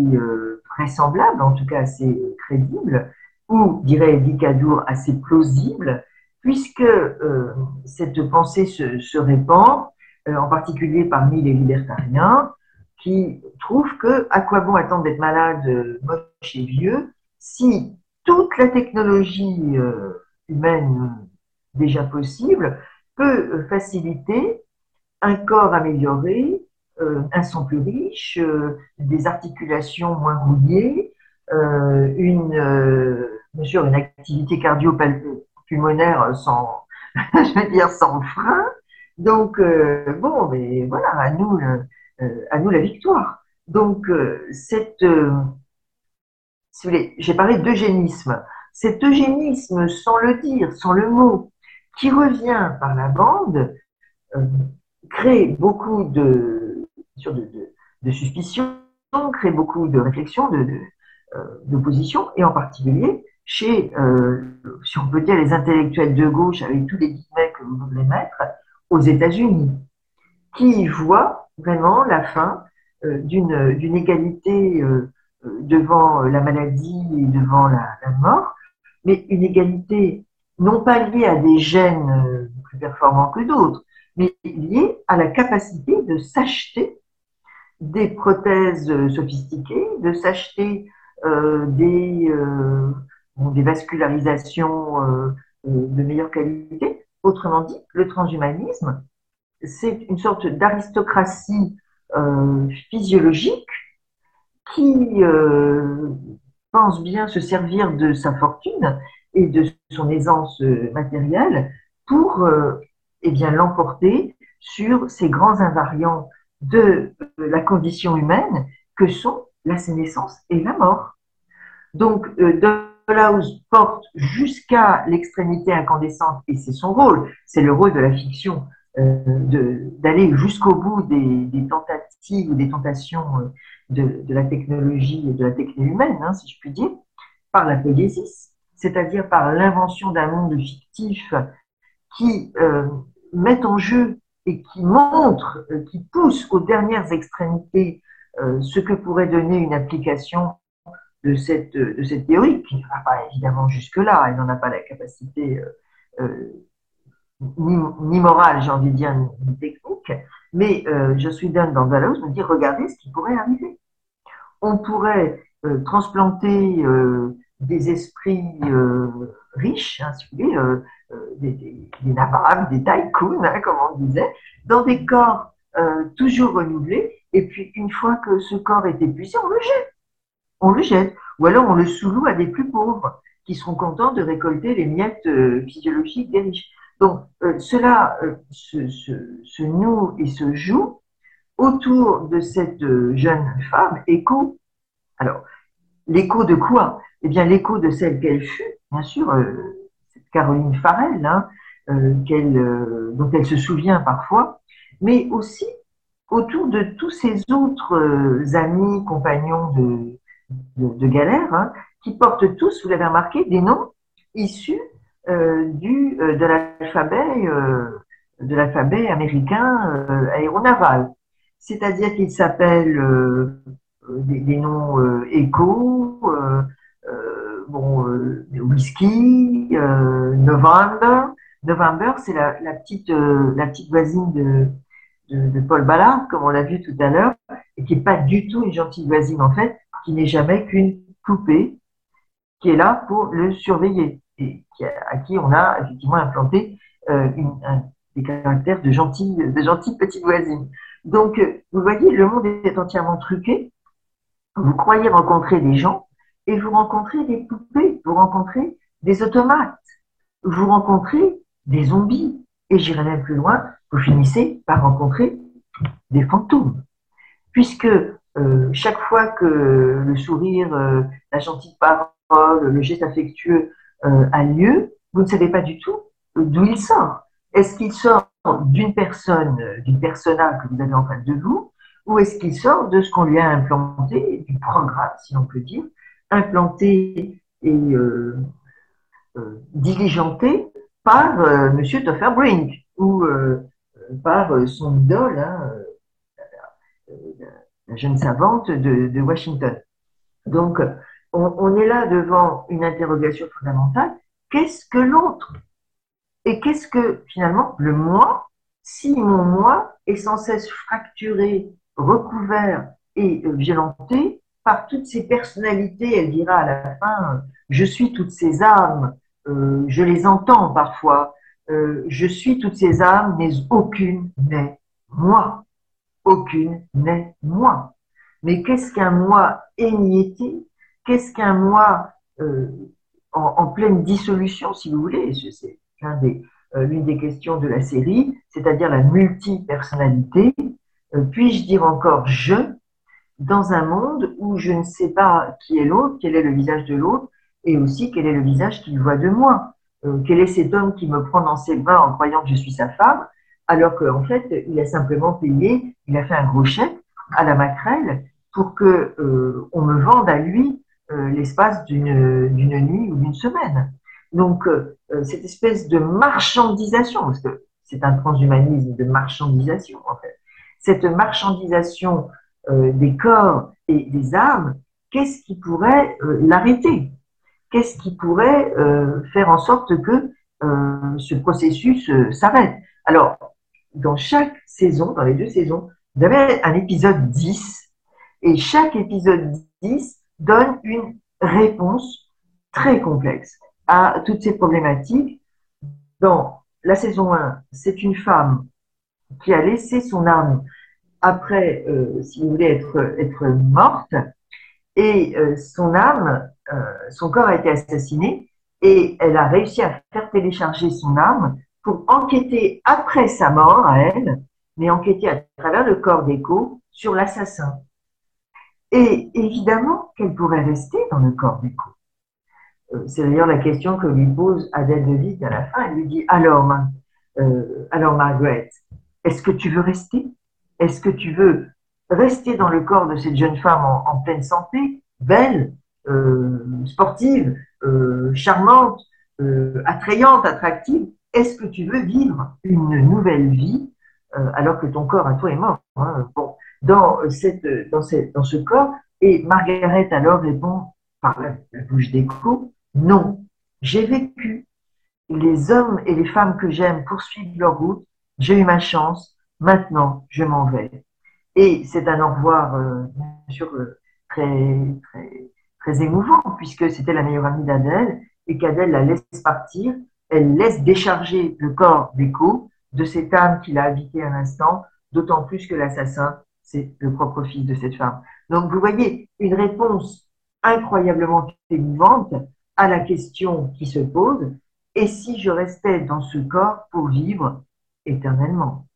vraisemblable, en tout cas assez crédible, ou, dirait Dicadour, assez plausible, puisque euh, cette pensée se, répand, euh, en particulier parmi les libertariens, qui trouvent que à quoi bon attendre d'être malade, euh, moche et vieux, si toute la technologie humaine déjà possible peut faciliter un corps amélioré, un sang plus riche, des articulations moins rouillées, une, une activité cardio pulmonaire sans, dire, sans frein. Donc, euh, bon, mais voilà, à nous, euh, à nous la victoire. Donc, euh, cette, si j'ai parlé d'eugénisme. Cet eugénisme, sans le dire, sans le mot, qui revient par la bande, crée beaucoup de, de, de, suspicions, crée beaucoup de réflexions, de, d'opposition, et en particulier chez, euh, si on peut dire, les intellectuels de gauche, avec tous les guillemets que vous voulez mettre, aux États-Unis, qui voient vraiment la fin euh, d'une égalité euh, devant la maladie et devant la, mort, mais une égalité non pas liée à des gènes plus performants que d'autres, mais liée à la capacité de s'acheter des prothèses sophistiquées, de s'acheter euh, des, euh, vascularisations euh, de meilleure qualité. Autrement dit, le transhumanisme, c'est une sorte d'aristocratie physiologique qui pense bien se servir de sa fortune et de son aisance matérielle pour eh bien l'emporter sur ces grands invariants de la condition humaine que sont la sénescence et la mort. Donc, euh, House porte jusqu'à l'extrémité incandescente, et c'est son rôle, c'est le rôle de la fiction, euh, d'aller jusqu'au bout des, tentatives ou des tentations euh, de, la technologie et de la technologie humaine, hein, si je puis dire, par la poésie, c'est-à-dire par l'invention d'un monde fictif qui euh, met en jeu et qui montre, euh, qui pousse aux dernières extrémités euh, ce que pourrait donner une application de cette, de cette théorie, qui ne va pas évidemment jusque-là, elle n'en a pas la capacité ni, ni, morale, j'ai envie de dire, ni, technique, mais je suis dans Dallas me dit, regardez ce qui pourrait arriver. On pourrait transplanter des esprits riches, hein, vous voulez, des, des, des nababs, des tycoons, hein, comme on disait, dans des corps toujours renouvelés, et puis une fois que ce corps est épuisé, on le jette on le jette. Ou alors on le sous-loue à des plus pauvres qui seront contents de récolter les miettes euh, physiologiques des riches. Donc euh, cela euh, se, noue et se joue autour de cette jeune femme, écho. Alors, l'écho de quoi? Eh bien, l'écho de celle qu'elle fut, bien sûr, Caroline Farrell, hein, dont elle se souvient parfois, mais aussi autour de tous ces autres euh, amis, compagnons de, galère, hein, qui portent tous, vous l'avez remarqué, des noms issus euh, euh, de l'alphabet américain aéronaval. C'est-à-dire qu'ils s'appellent des, noms Echo, bon, Whisky, November. November, c'est la, petite, la petite voisine de, Paul Ballard, comme on l'a vu tout à l'heure, et qui n'est pas du tout une gentille voisine en fait, qui n'est jamais qu'une poupée qui est là pour le surveiller et à qui on a effectivement implanté euh, des caractères de gentille, de gentille petite voisine. Donc, euh, vous voyez, le monde est entièrement truqué. Vous croyez rencontrer des gens et vous rencontrez des poupées, vous rencontrez des automates, vous rencontrez des zombies. Et j'irai même plus loin, vous finissez par rencontrer des fantômes. Puisque euh, chaque fois que le sourire, euh, la gentille parole, le geste affectueux euh, a lieu, vous ne savez pas du tout d'où il sort. Est-ce qu'il sort d'une personne, d'une persona que vous avez en face de vous, ou est-ce qu'il sort de ce qu'on lui a implanté, du programme, si on peut dire, implanté et diligenté par Monsieur Toffer Brink ou par euh, son idole, hein, euh, la jeune savante de, Washington. Donc, on, est là devant une interrogation fondamentale. Qu'est-ce que l'autre? Et qu'est-ce que finalement le moi Si mon moi est sans cesse fracturé, recouvert et euh, violenté par toutes ces personnalités, elle dira à la fin, je suis toutes ces âmes, je les entends parfois, euh, je suis toutes ces âmes, mais aucune n'est moi. Aucune n'est moi. Mais qu'est-ce qu'un moi émietté Qu'est-ce qu'un moi euh, en, pleine dissolution, si vous voulez? C'est euh, l'une des, questions de la série, c'est-à-dire la multipersonnalité. Puis-je dire encore je dans un monde où je ne sais pas qui est l'autre, quel est le visage de l'autre, et aussi quel est le visage qu'il voit de moi. Euh, quel est cet homme qui me prend dans ses bras en croyant que je suis sa femme, alors qu'en fait, il a simplement payé, il a fait un gros chèque à la maquerelle pour que euh, on me vende à lui euh, l'espace d'une nuit ou d'une semaine. Donc, cette espèce de marchandisation, parce que c'est un transhumanisme de marchandisation, en fait, cette marchandisation des corps et des âmes, qu'est-ce qui pourrait l'arrêter? Qu'est-ce qui pourrait euh, faire en sorte que euh, ce processus euh, s'arrête? Alors, dans chaque saison, dans les deux saisons, vous avez un épisode 10, et chaque épisode 10 donne une réponse très complexe à toutes ces problématiques. Dans la saison 1, c'est une femme qui a laissé son âme après, si vous voulez, être, morte, et son âme euh, son corps a été assassiné et elle a réussi à faire télécharger son âme pour enquêter après sa mort à elle, mais enquêter à travers le corps d'Echo sur l'assassin. Et évidemment qu'elle pourrait rester dans le corps d'Echo. Euh, c'est d'ailleurs la question que lui pose Adèle de à la fin. Elle lui dit Alors, euh, alors Margaret, est-ce que tu veux rester? Est-ce que tu veux rester dans le corps de cette jeune femme en pleine santé, belle, euh, sportive, euh, charmante, euh, attrayante, attractive, est-ce que tu veux vivre une nouvelle vie alors que ton corps à toi est mort hein? Dans, ce corps Et Margaret alors répond par la, bouche d'écho, non, j'ai vécu. Les hommes et les femmes que j'aime poursuivent leur route. J'ai eu ma chance. Maintenant, je m'en vais. Et c'est un au revoir, bien sûr, très, très, très émouvant, puisque c'était la meilleure amie d'Adèle, et qu'Adèle la laisse partir, elle laisse décharger le corps d'écho de cette âme qui l'a habité un instant, d'autant plus que l'assassin, c'est le propre fils de cette femme. Donc vous voyez, une réponse incroyablement émouvante à la question qui se pose, et si je restais dans ce corps pour vivre éternellement?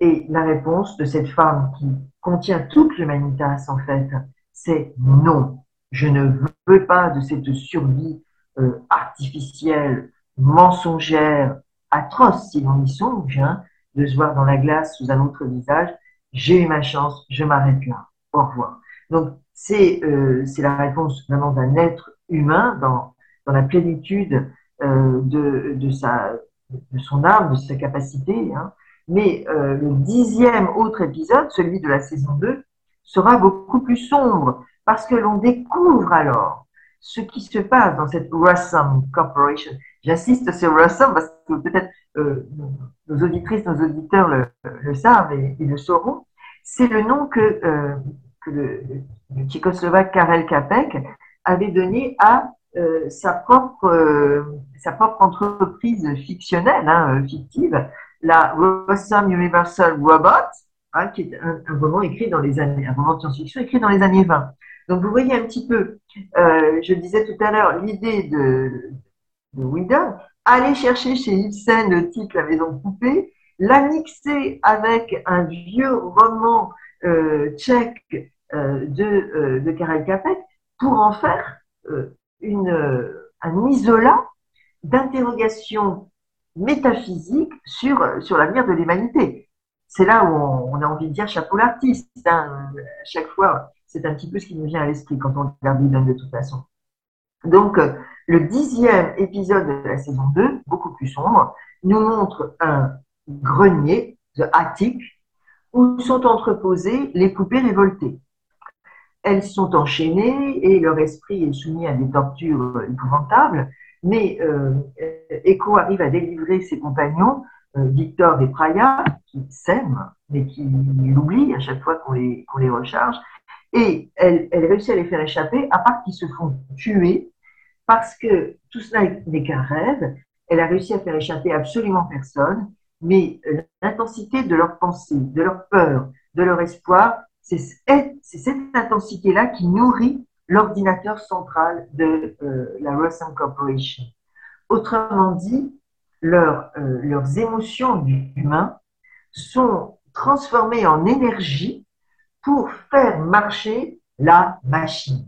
Et la réponse de cette femme qui contient toute l'humanitas en fait, c'est non. Je ne veux pas de cette survie euh, artificielle, mensongère, atroce si l'on y songe, hein, de se voir dans la glace sous un autre visage. j'ai eu ma chance, je m'arrête là, au revoir. Donc c'est euh, la réponse vraiment d'un être humain dans, dans la plénitude euh, de, de, sa, de son âme, de sa capacité. Hein. Mais euh, le dixième autre épisode, celui de la saison 2, sera beaucoup plus sombre parce que l'on découvre alors ce qui se passe dans cette Russum Corporation. J'insiste sur Russum parce que peut-être euh, nos auditrices, nos auditeurs le, savent et, le sauront. C'est le nom que, euh, le, tchécoslovaque Karel Kapek avait donné à sa, propre, sa propre entreprise fictionnelle, hein, fictive, la Russum Universal Robot, hein, qui est un, roman écrit dans les années, un roman de science-fiction écrit dans les années 20. Donc vous voyez un petit peu, euh, je disais tout à l'heure, l'idée de, de Whedon, aller chercher chez Ibsen le titre La Maison Poupée, la mixer avec un vieux roman euh, tchèque euh, de, de Karel Capek pour en faire une, un isolat d'interrogation métaphysique sur, sur l'avenir de l'humanité. C'est là où on, a envie de dire chapeau l'artiste. Hein. À chaque fois, c'est un petit peu ce qui nous vient à l'esprit quand on regarde Biden de toute façon. Donc, le dixième épisode de la saison 2, beaucoup plus sombre, nous montre un grenier, The Attic, où sont entreposées les poupées révoltées. Elles sont enchaînées et leur esprit est soumis à des tortures épouvantables, mais euh, Echo arrive à délivrer ses compagnons, euh, Victor et Praya, qui s'aiment, mais qui l'oublient à chaque fois qu'on les, recharge, et elle, réussit à les faire échapper, à part qu'ils se font tuer, parce que tout cela n'est qu'un rêve. Elle a réussi à faire échapper absolument personne, mais l'intensité de leur pensée, de leur peur, de leur espoir, c'est cette intensité-là qui nourrit l'ordinateur central de euh, la Russell Corporation. Autrement dit, leur, euh, leurs émotions humaines sont transformées en énergie pour faire marcher la machine.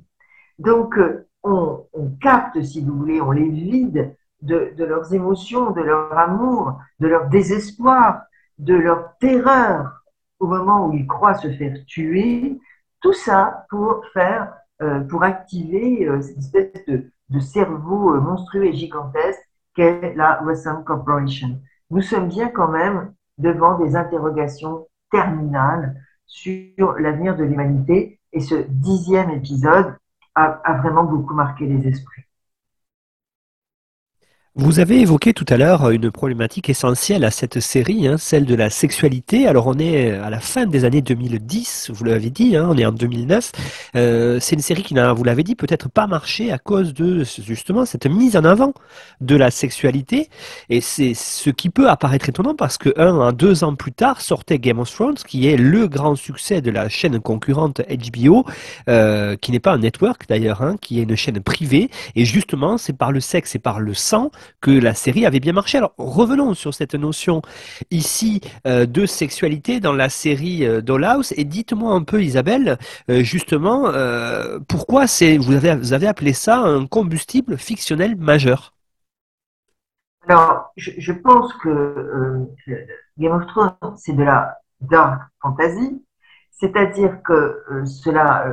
Donc, euh, on, on, capte, si vous voulez, on les vide de, de, leurs émotions, de leur amour, de leur désespoir, de leur terreur au moment où ils croient se faire tuer. Tout ça pour faire, pour activer euh, cette espèce de, cerveau monstrueux et gigantesque qu'est la Western Corporation. Nous sommes bien quand même devant des interrogations terminales sur l'avenir de l'humanité. Et ce dixième épisode a, vraiment beaucoup marqué les esprits. Vous avez évoqué tout à l'heure une problématique essentielle à cette série, hein, celle de la sexualité. Alors on est à la fin des années 2010, vous l'avez dit, hein, on est en 2009. Euh, c'est une série qui n'a, vous l'avez dit, peut-être pas marché à cause de justement cette mise en avant de la sexualité. Et c'est ce qui peut apparaître étonnant parce que un, deux ans plus tard sortait Game of Thrones, qui est le grand succès de la chaîne concurrente HBO, euh, qui n'est pas un network d'ailleurs, hein, qui est une chaîne privée. Et justement, c'est par le sexe et par le sang que la série avait bien marché. Alors revenons sur cette notion ici euh, de sexualité dans la série euh, Dollhouse. Et dites-moi un peu Isabelle, euh, justement, euh, pourquoi vous avez, appelé ça un combustible fictionnel majeur? Alors je, pense que Game of Thrones c'est de la dark fantasy, c'est-à-dire que cela,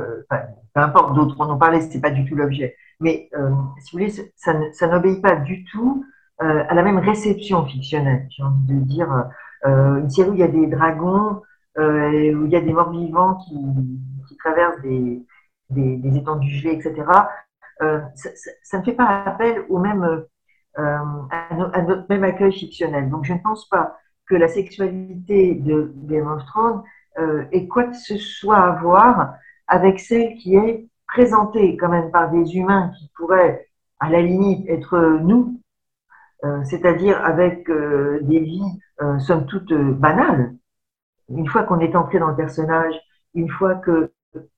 peu importe d'autres on en parlait, c'est pas du tout l'objet mais euh, si vous voulez, ça, n'obéit pas du tout euh, à la même réception fictionnelle. J'ai envie de dire, euh, une série où il y a des dragons, où il y a des morts vivants qui, traversent des, des, des, étendues gelées, etc. Ça, ne fait pas appel au même, à, à, notre même accueil fictionnel. Donc, je ne pense pas que la sexualité de Game of Thrones ait quoi que ce soit à voir avec celle qui est présentés quand même par des humains qui pourraient, à la limite, être nous, euh, c'est-à-dire avec euh, des vies, euh, somme toute, banales. Une fois qu'on est entré dans le personnage, une fois que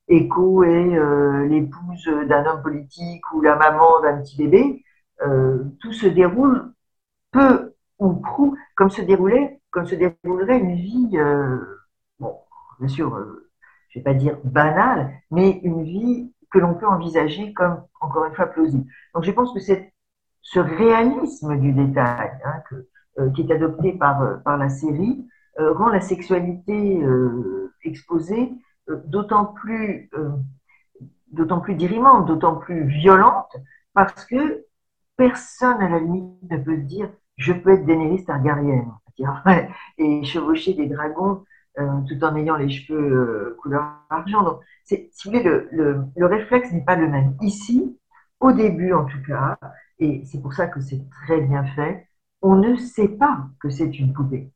Echo est l'épouse d'un homme politique ou la maman d'un petit bébé, tout se déroule peu ou prou comme se déroulait, comme se déroulerait une vie, bon, bien sûr, je vais pas dire banale, mais une vie que l'on peut envisager comme, encore une fois, plausible. Donc je pense que ce réalisme du détail hein, euh, qui est adopté par, euh, par la série rend la sexualité exposée d'autant plus d'autant plus dirimante, d'autant plus violente, parce que personne à la limite ne peut dire je peux être Daenerys Targaryen et chevaucher des dragons euh, tout en ayant les cheveux euh, couleur argent. Donc, si vous voulez, le, le, le réflexe n'est pas le même. Ici, au début en tout cas, et c'est pour ça que c'est très bien fait, on ne sait pas que c'est une poupée.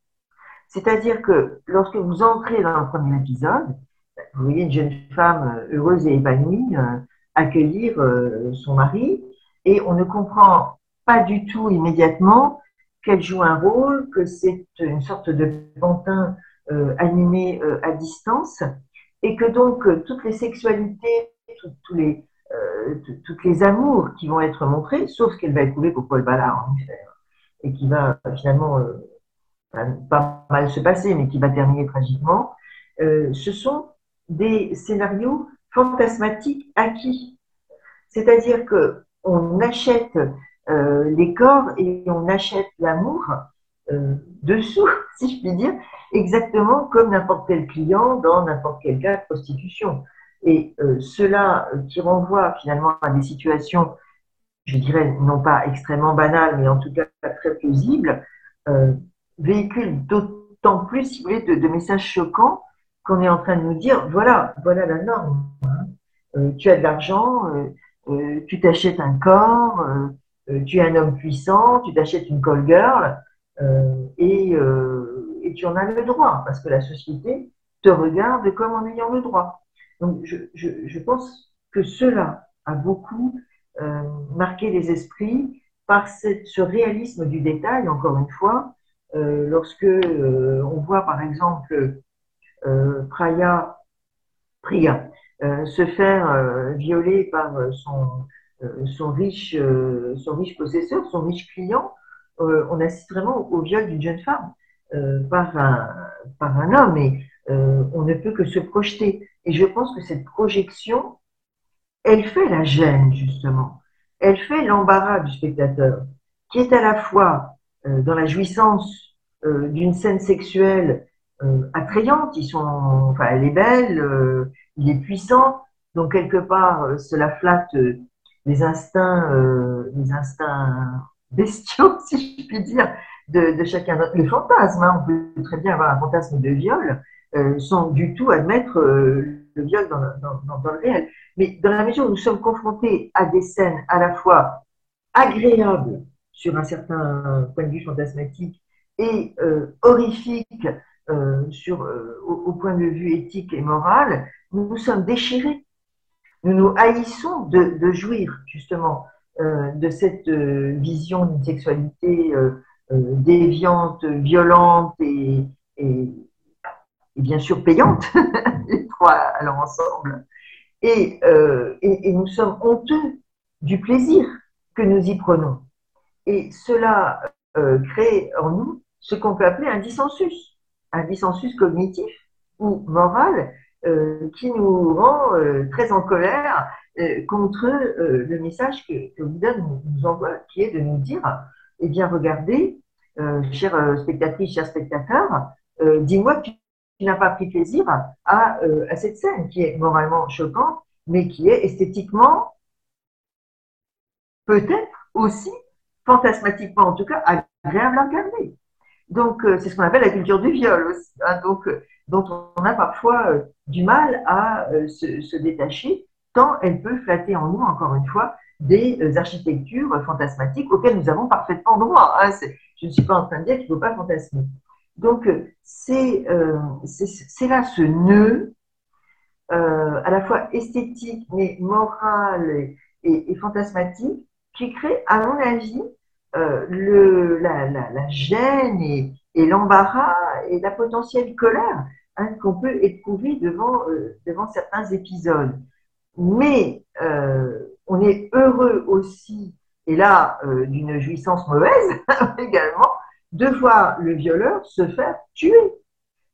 C'est-à-dire que lorsque vous entrez dans le premier épisode, vous voyez une jeune femme euh, heureuse et épanouie accueillir son mari, et on ne comprend pas du tout immédiatement qu'elle joue un rôle, que c'est une sorte de pantin euh, animé euh, à distance, et que donc euh, toutes les sexualités, tous les, toutes les amours qui vont être montrés, sauf qu'elle va éprouver pour Paul Ballard, en effet, et qui va finalement pas mal se passer, mais qui va terminer tragiquement, ce sont des scénarios fantasmatiques acquis. C'est-à-dire que on achète les corps et on achète l'amour dessous, si je puis dire, exactement comme n'importe quel client dans n'importe quel cas de prostitution. Et euh, cela qui renvoie finalement à des situations, je dirais, non pas extrêmement banales, mais en tout cas très plausibles, véhicule d'autant plus, si vous voulez, de, messages choquants qu'on est en train de nous dire, voilà, voilà la norme. Hein. tu as de l'argent, tu t'achètes un corps, euh, tu es un homme puissant, tu t'achètes une call girl euh, et, euh, et, tu en as le droit parce que la société te regarde comme en ayant le droit. Donc je, pense que cela a beaucoup marqué les esprits par ce réalisme du détail, encore une fois, lorsque on voit par exemple Priya, Priya se faire violer par son, euh, son, riche, euh, son riche possesseur, son riche client, euh, on assiste vraiment au viol d'une jeune femme par, un, par un homme et on ne peut que se projeter. Et je pense que cette projection, elle fait la gêne, justement. Elle fait l'embarras du spectateur, qui est à la fois dans la jouissance d'une scène sexuelle attrayante, ils sont, enfin, elle est belle, il est puissant, donc quelque part, cela flatte les instincts, euh, les instincts bestiaux, si je puis dire, de, chacun d'entre Les fantasmes, hein, on peut très bien avoir un fantasme de viol, euh, sans du tout admettre euh, le viol dans, le réel. Mais dans la mesure où nous sommes confrontés à des scènes à la fois agréables sur un certain point de vue fantasmatique et euh, horrifiques sur, au, point de vue éthique et moral, nous nous sommes déchirés nous nous haïssons de, jouir justement de cette euh, vision d'une sexualité euh, déviante, violente et, bien sûr payante, les trois alors ensemble. Et, nous sommes honteux du plaisir que nous y prenons. Et cela crée en nous ce qu'on peut appeler un dissensus, un dissensus cognitif ou moral euh, qui nous rend euh, très en colère euh, contre le message que, que nous, nous, envoie, qui est de nous dire, eh bien, regardez, chère spectatrice, chers spectateurs, dis-moi que tu, n'as pas pris plaisir à, cette scène qui est moralement choquante, mais qui est esthétiquement peut-être aussi fantasmatiquement, en tout cas, agréable à regarder. Donc, c'est ce qu'on appelle la culture du viol. Hein. donc, dont on a parfois euh, du mal à euh, se, détacher, tant elle peut flatter en nous, encore une fois, des euh, architectures fantasmatiques auxquelles nous avons parfaitement droit. Hein. Je ne suis pas en train de dire qu'il ne faut pas fantasmer. Donc, c'est là ce nœud, à la fois esthétique, mais moral et, fantasmatique, qui crée, à mon avis, la, gêne et, et l'embarras et la potentielle colère Hein, qu'on peut éprouver devant, euh, devant certains épisodes. Mais euh, on est heureux aussi, et là, euh, d'une jouissance mauvaise également, de voir le violeur se faire tuer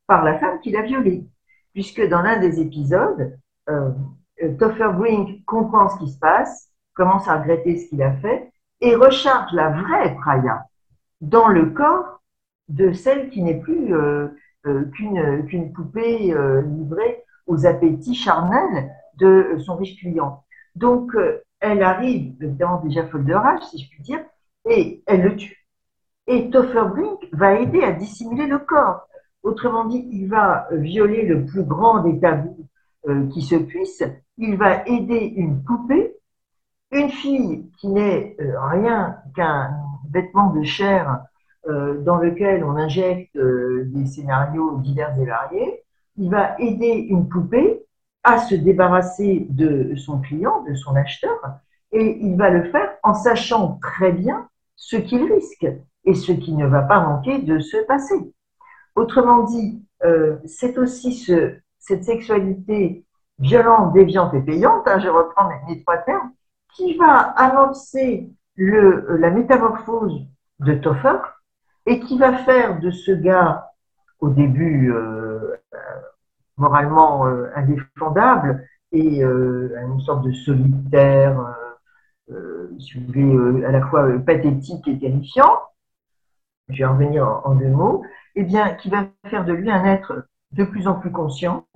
par la femme qui l'a violé. Puisque dans l'un des épisodes, Topher Brink comprend ce qui se passe, commence à regretter ce qu'il a fait, et recharge la vraie Praya dans le corps de celle qui n'est plus qu'une poupée livrée aux appétits charnels de son riche client. Donc, elle arrive, évidemment déjà folle de rage, si je puis dire, et elle le tue. Et Topher Brink va aider à dissimuler le corps. Autrement dit, il va violer le plus grand des tabous euh, qui se puisse. Il va aider une poupée, une fille qui n'est euh, rien qu'un vêtement de chair euh, dans lequel on injecte des scénarios divers et variés. Il va aider une poupée à se débarrasser de son client, de son acheteur, et il va le faire en sachant très bien ce qu'il risque et ce qui ne va pas manquer de se passer. Autrement dit, euh, c'est aussi ce, cette sexualité violente, déviante et payante, hein, je reprends mes, trois termes, qui va amorcer le, la métamorphose de Toffer et qui va faire de ce gars, au début euh, moralement euh, indéfendable et une sorte de solitaire, à la fois pathétique et terrifiant, je vais en revenir en, deux mots, eh bien, qui va faire de lui un être de plus en plus conscient,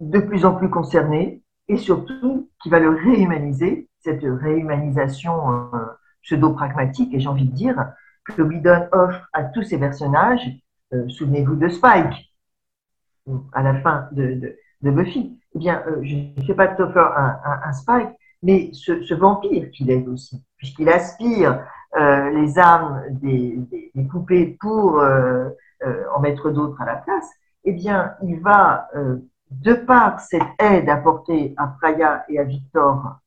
de plus en plus concerné, et surtout qui va le réhumaniser, cette réhumanisation euh, pseudo-pragmatique, et j'ai envie de dire, que Whedon offre à tous ses personnages. Euh, souvenez-vous de Spike, à la fin de, Buffy. Eh bien, euh, je ne fais pas de Topher un, Spike, mais ce, vampire qu'il est aussi, puisqu'il aspire euh, les âmes des, des, poupées pour euh, en mettre d'autres à la place, eh bien, il va, de par cette aide apportée à Praya et à Victor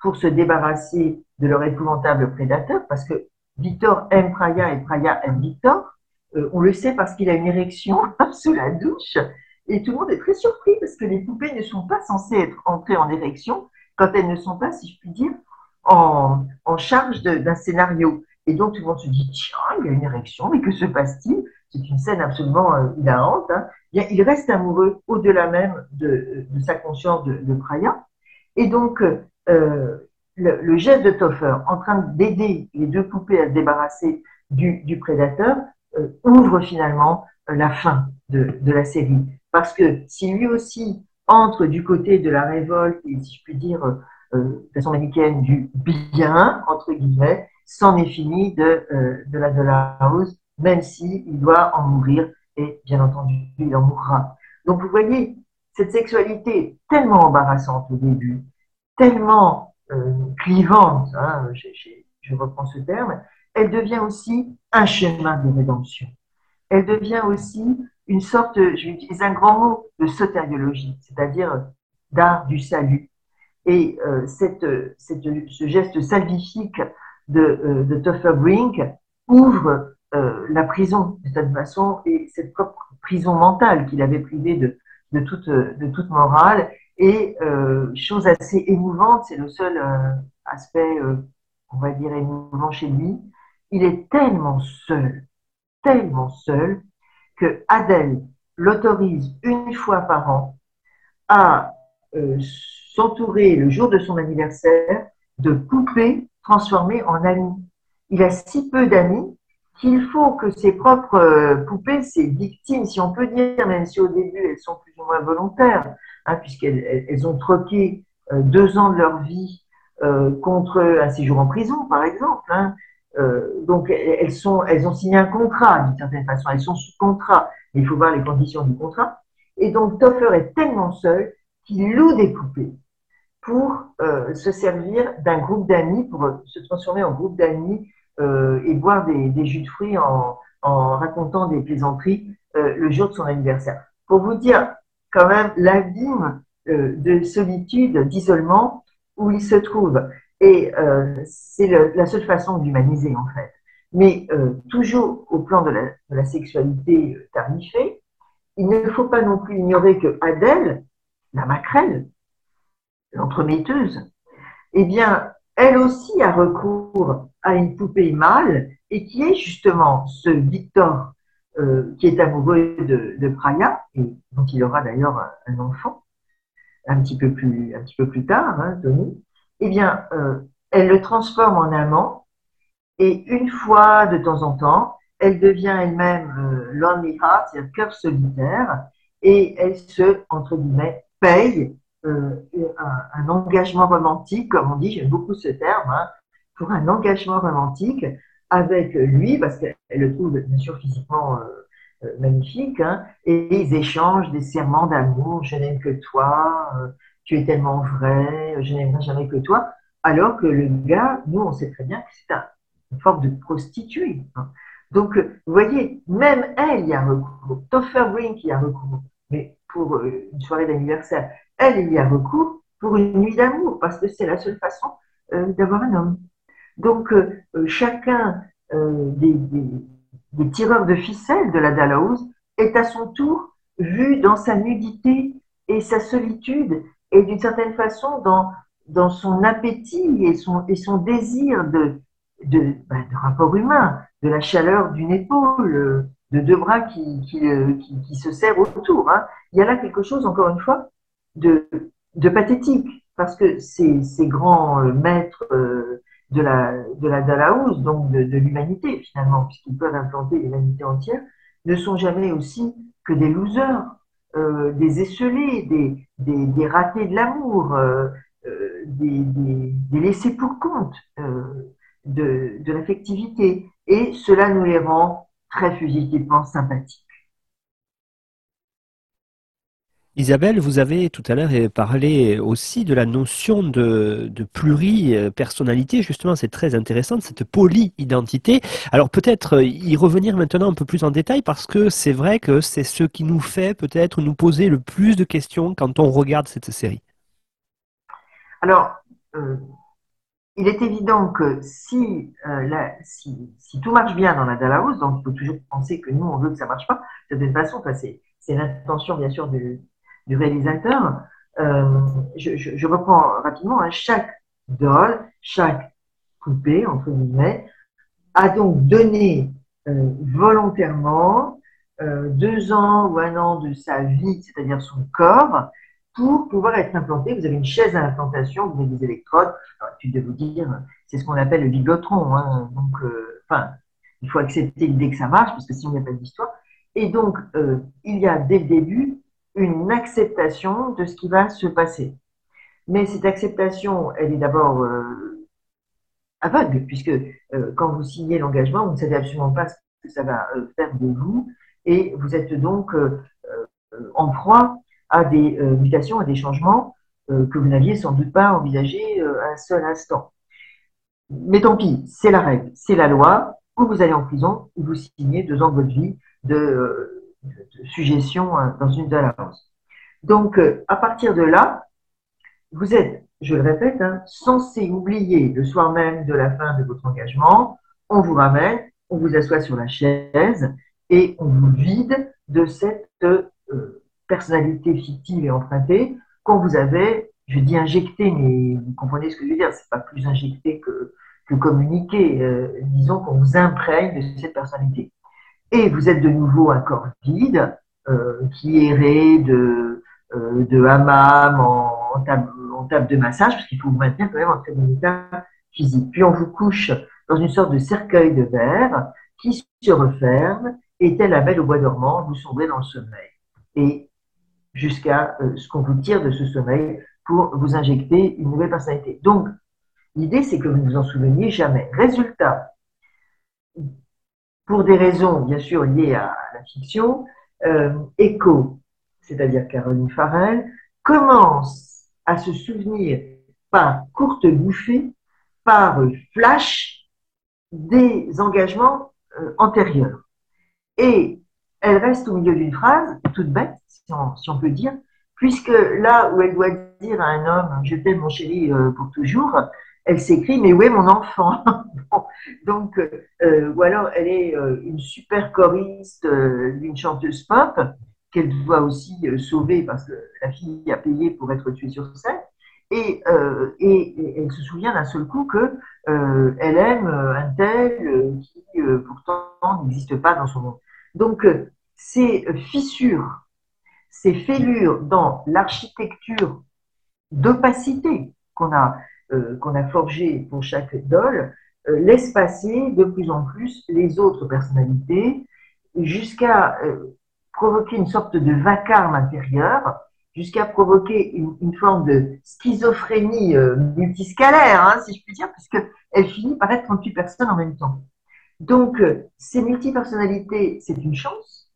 pour se débarrasser de leur épouvantable prédateur, parce que Victor aime Praya et Praya aime Victor, on le sait parce qu'il a une érection sous la douche, et tout le monde est très surpris parce que les poupées ne sont pas censées être entrées en érection quand elles ne sont pas, si je puis dire, en, charge d'un scénario. Et donc tout le monde se dit, tiens, il y a une érection, mais que se passe-t-il? C'est une scène absolument euh. Hein. il reste amoureux au-delà même de, sa conscience de, de Praya. Et donc, euh, le, geste de Toffer, en train d'aider les deux poupées à se débarrasser du, prédateur, euh, ouvre finalement la fin de, la série. Parce que si lui aussi entre du côté de la révolte et, si je puis dire, euh, de façon manichéenne du bien, entre guillemets, c'en est fini de, euh, de la hausse, même s'il doit en mourir, et bien entendu, il en mourra. Donc vous voyez, cette sexualité tellement embarrassante au début, tellement euh, clivante, hein, je reprends ce terme, elle devient aussi un chemin de rédemption. Elle devient aussi une sorte, je vais utiliser un grand mot, de sotériologie, c'est-à-dire d'art du salut. Et euh, cette, cette, ce geste salvifique de, euh, Brink ouvre euh, la prison de cette façon et cette propre prison mentale qu'il avait privée de, de, toute, de toute morale. Et euh, chose assez émouvante, c'est le seul aspect, on va dire, émouvant chez lui, il est tellement seul, tellement seul, que Adèle l'autorise une fois par an à s'entourer le jour de son anniversaire de poupées transformées en amis. Il a si peu d'amis qu'il faut que ses propres euh, poupées, ses victimes, si on peut dire, même si au début elles sont plus ou moins volontaires, hein, puisqu'elles elles ont troqué euh, deux ans de leur vie euh, contre un séjour en prison, par exemple. Hein. Donc elles, sont, elles ont signé un contrat d'une certaine façon, elles sont sous contrat, mais il faut voir les conditions du contrat. Et donc Toffer est tellement seul qu'il loue des poupées pour euh, se servir d'un groupe d'amis, pour euh, se transformer en groupe d'amis euh, et boire des, jus de fruits en, racontant des plaisanteries euh, le jour de son anniversaire. Pour vous dire quand même l'abîme euh, de solitude, d'isolement où il se trouve. Et c'est la seule façon d'humaniser en fait. Mais toujours au plan de la, sexualité tarnifée, il ne faut pas non plus ignorer que Adèle, la maquerelle, l'entremetteuse, eh bien, elle aussi a recours à une poupée mâle et qui est justement ce Victor euh, qui est amoureux de, de Praya et dont il aura d'ailleurs un, enfant un petit peu plus, un petit peu plus tard, hein, Tony. Eh bien, euh, elle le transforme en amant et une fois de temps en temps, elle devient elle-même euh, lonely heart, c'est-à-dire cœur solitaire, et elle se, entre guillemets, paye euh, un, engagement romantique, comme on dit, j'aime beaucoup ce terme, hein, pour un engagement romantique avec lui, parce qu'elle le trouve bien sûr physiquement euh, magnifique, hein, et ils échangent des serments d'amour, je n'aime que toi, tu es tellement vrai, je n'aimerai jamais que toi, alors que le gars, nous, on sait très bien que c'est une forme de prostituée. Hein. Donc, vous voyez, même elle y a recours. Topher Brink y a recours. Mais pour euh, une soirée d'anniversaire, elle y a recours pour une nuit d'amour, parce que c'est la seule façon euh, d'avoir un homme. Donc, euh, chacun des, tireurs de ficelles de la Dallouse est à son tour vu dans sa nudité et sa solitude, et d'une certaine façon dans, dans son appétit et son, et son désir de, de, bah, rapport humain, de la chaleur d'une épaule, de deux bras qui, qui, euh, qui, se serrent autour. Hein. Il y a là quelque chose, encore une fois, de, de pathétique, parce que ces, ces grands euh, maîtres euh, de la, de la donc de, de l'humanité finalement, puisqu'ils peuvent implanter l'humanité entière, ne sont jamais aussi que des losers, euh, des esselés, des, des, des ratés de l'amour, euh, des, des, des, laissés pour compte de, de l'affectivité. Et cela nous les rend très fugitivement sympathiques. Isabelle, vous avez tout à l'heure parlé aussi de la notion de, de pluripersonnalité. Justement, c'est très intéressant, cette polyidentité. Alors peut-être y revenir maintenant un peu plus en détail parce que c'est vrai que c'est ce qui nous fait peut-être nous poser le plus de questions quand on regarde cette série. Alors, euh, il est évident que si, euh, tout marche bien dans la Dallas donc il faut toujours penser que nous, on veut que ça marche pas, de toute façon, c'est l'intention bien sûr du, du réalisateur. Euh, je, reprends rapidement, hein, chaque doll, chaque poupée, entre guillemets, a donc donné euh, volontairement euh, deux ans ou un an de sa vie, c'est-à-dire son corps, pour pouvoir être implanté. Vous avez une chaise à implantation, vous avez des électrodes. tu de vous dire, c'est ce qu'on appelle le biblotron. Hein. Donc, enfin, il faut accepter l'idée que ça marche, parce que sinon il n'y a pas d'histoire. Et donc, il y a dès le début une acceptation de ce qui va se passer. Mais cette acceptation, elle est d'abord euh, aveugle, puisque euh, quand vous signez l'engagement, vous ne savez absolument pas ce que ça va faire de vous, et vous êtes donc en proie à des euh, mutations, à des changements euh, que vous n'aviez sans doute pas envisagé euh, un seul instant. Mais tant pis, c'est la règle, c'est la loi, ou vous allez en prison, ou vous signez deux ans de votre vie de, suggestion dans une d'allowance. Donc, à partir de là, vous êtes, je le répète, hein, censé oublier le soir même de la fin de votre engagement, on vous ramène, on vous assoit sur la chaise et on vous vide de cette personnalité fictive et empruntée quand vous avez, je dis injecté, mais vous comprenez ce que je veux dire, c'est pas plus injecté que, que communiqué, euh, disons qu'on vous imprègne de cette personnalité. Et vous êtes de nouveau un corps vide euh, qui errait de, euh, de hammam en, table, en table de massage, parce qu'il faut vous maintenir quand même en très bon état physique. Puis on vous couche dans une sorte de cercueil de verre qui se referme, et tel la belle au bois dormant, vous sombrez dans le sommeil. Et jusqu'à euh, ce qu'on vous tire de ce sommeil pour vous injecter une nouvelle personnalité. Donc, l'idée, c'est que vous ne vous en souveniez jamais. Résultat, pour des raisons bien sûr liées à la fiction, euh, Echo, c'est-à-dire Caroline Farrell, commence à se souvenir par courte bouffée, par flash, des engagements euh, antérieurs. Et elle reste au milieu d'une phrase, toute bête, si on, peut dire, puisque là où elle doit dire à un homme je t'aime mon chéri euh, pour toujours, elle s'écrit mais où est mon enfant? Donc, euh, ou alors elle est euh, une super choriste d'une chanteuse pop qu'elle doit aussi sauver parce que la fille a payé pour être tuée sur scène. Et, elle se souvient d'un seul coup que elle aime un tel qui pourtant n'existe pas dans son monde. Donc, ces fissures ces fêlures dans l'architecture d'opacité qu'on a, euh, qu'on a forgée pour chaque dol euh, laisse passer de plus en plus les autres personnalités jusqu'à euh, provoquer une sorte de vacarme intérieur, jusqu'à provoquer une, forme de schizophrénie euh, multiscalaire, hein, si je puis dire, puisqu'elle finit par être 38 personnes en même temps. Donc, ces multipersonnalités, c'est une chance,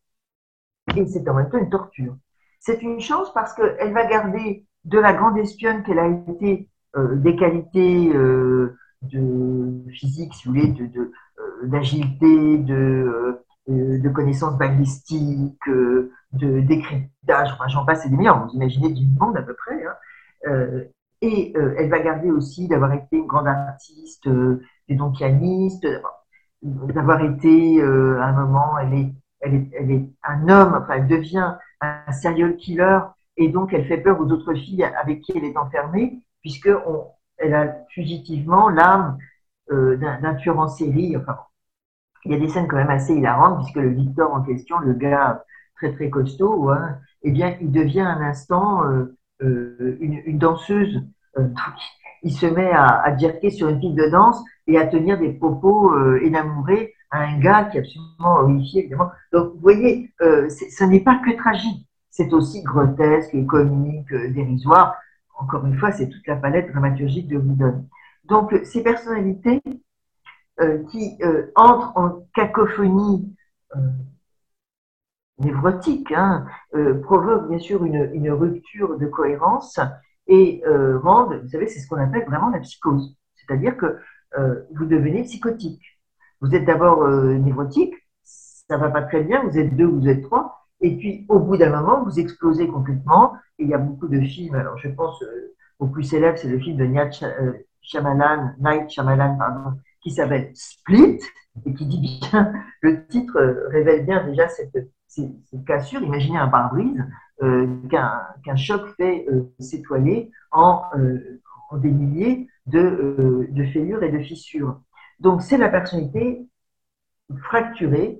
et c'est en même temps une torture. C'est une chance parce qu'elle va garder de la grande espionne qu'elle a été des qualités de physique, si vous voulez, de, euh, d'agilité, de, euh, de, connaissances balistiques, euh, de décryptage, enfin j'en passe et des meilleurs, vous imaginez du monde à peu près. Hein. et elle va garder aussi d'avoir été une grande artiste, et donc pianiste, d'avoir été à un moment, elle est, elle est, elle est un homme, enfin elle devient un serial killer, et donc elle fait peur aux autres filles avec qui elle est enfermée, puisque on, elle a fugitivement l'âme euh, d'un tueur en série. Enfin, il y a des scènes quand même assez hilarantes, puisque le Victor en question, le gars très très costaud, hein, eh bien, il devient un instant euh, euh, une, danseuse. il se met à, à sur une piste de danse et à tenir des propos énamourés à un gars qui est absolument horrifié, évidemment. Donc, vous voyez, ce n'est pas que tragique, c'est aussi grotesque, comique, dérisoire encore une fois, c'est toute la palette dramaturgique de Whedon. Donc, ces personnalités euh, qui euh, entrent en cacophonie euh, névrotique hein, provoquent bien sûr une, rupture de cohérence et rendent, vous savez, c'est ce qu'on appelle vraiment la psychose. C'est-à-dire que vous devenez psychotique. Vous êtes d'abord névrotique, ça va pas très bien, vous êtes deux, vous êtes trois, et puis, au bout d'un moment, vous explosez complètement. Et il y a beaucoup de films. Alors, je pense euh, au plus célèbre, c'est le film de Night euh, Shyamalan, Night Shyamalan, pardon, qui s'appelle Split et qui dit bien, le titre euh, révèle bien déjà cette, cassure. Imaginez un pare-brise qu'un choc fait s'étoiler en, des milliers de, de fêlures et de fissures. Donc, c'est la personnalité fracturée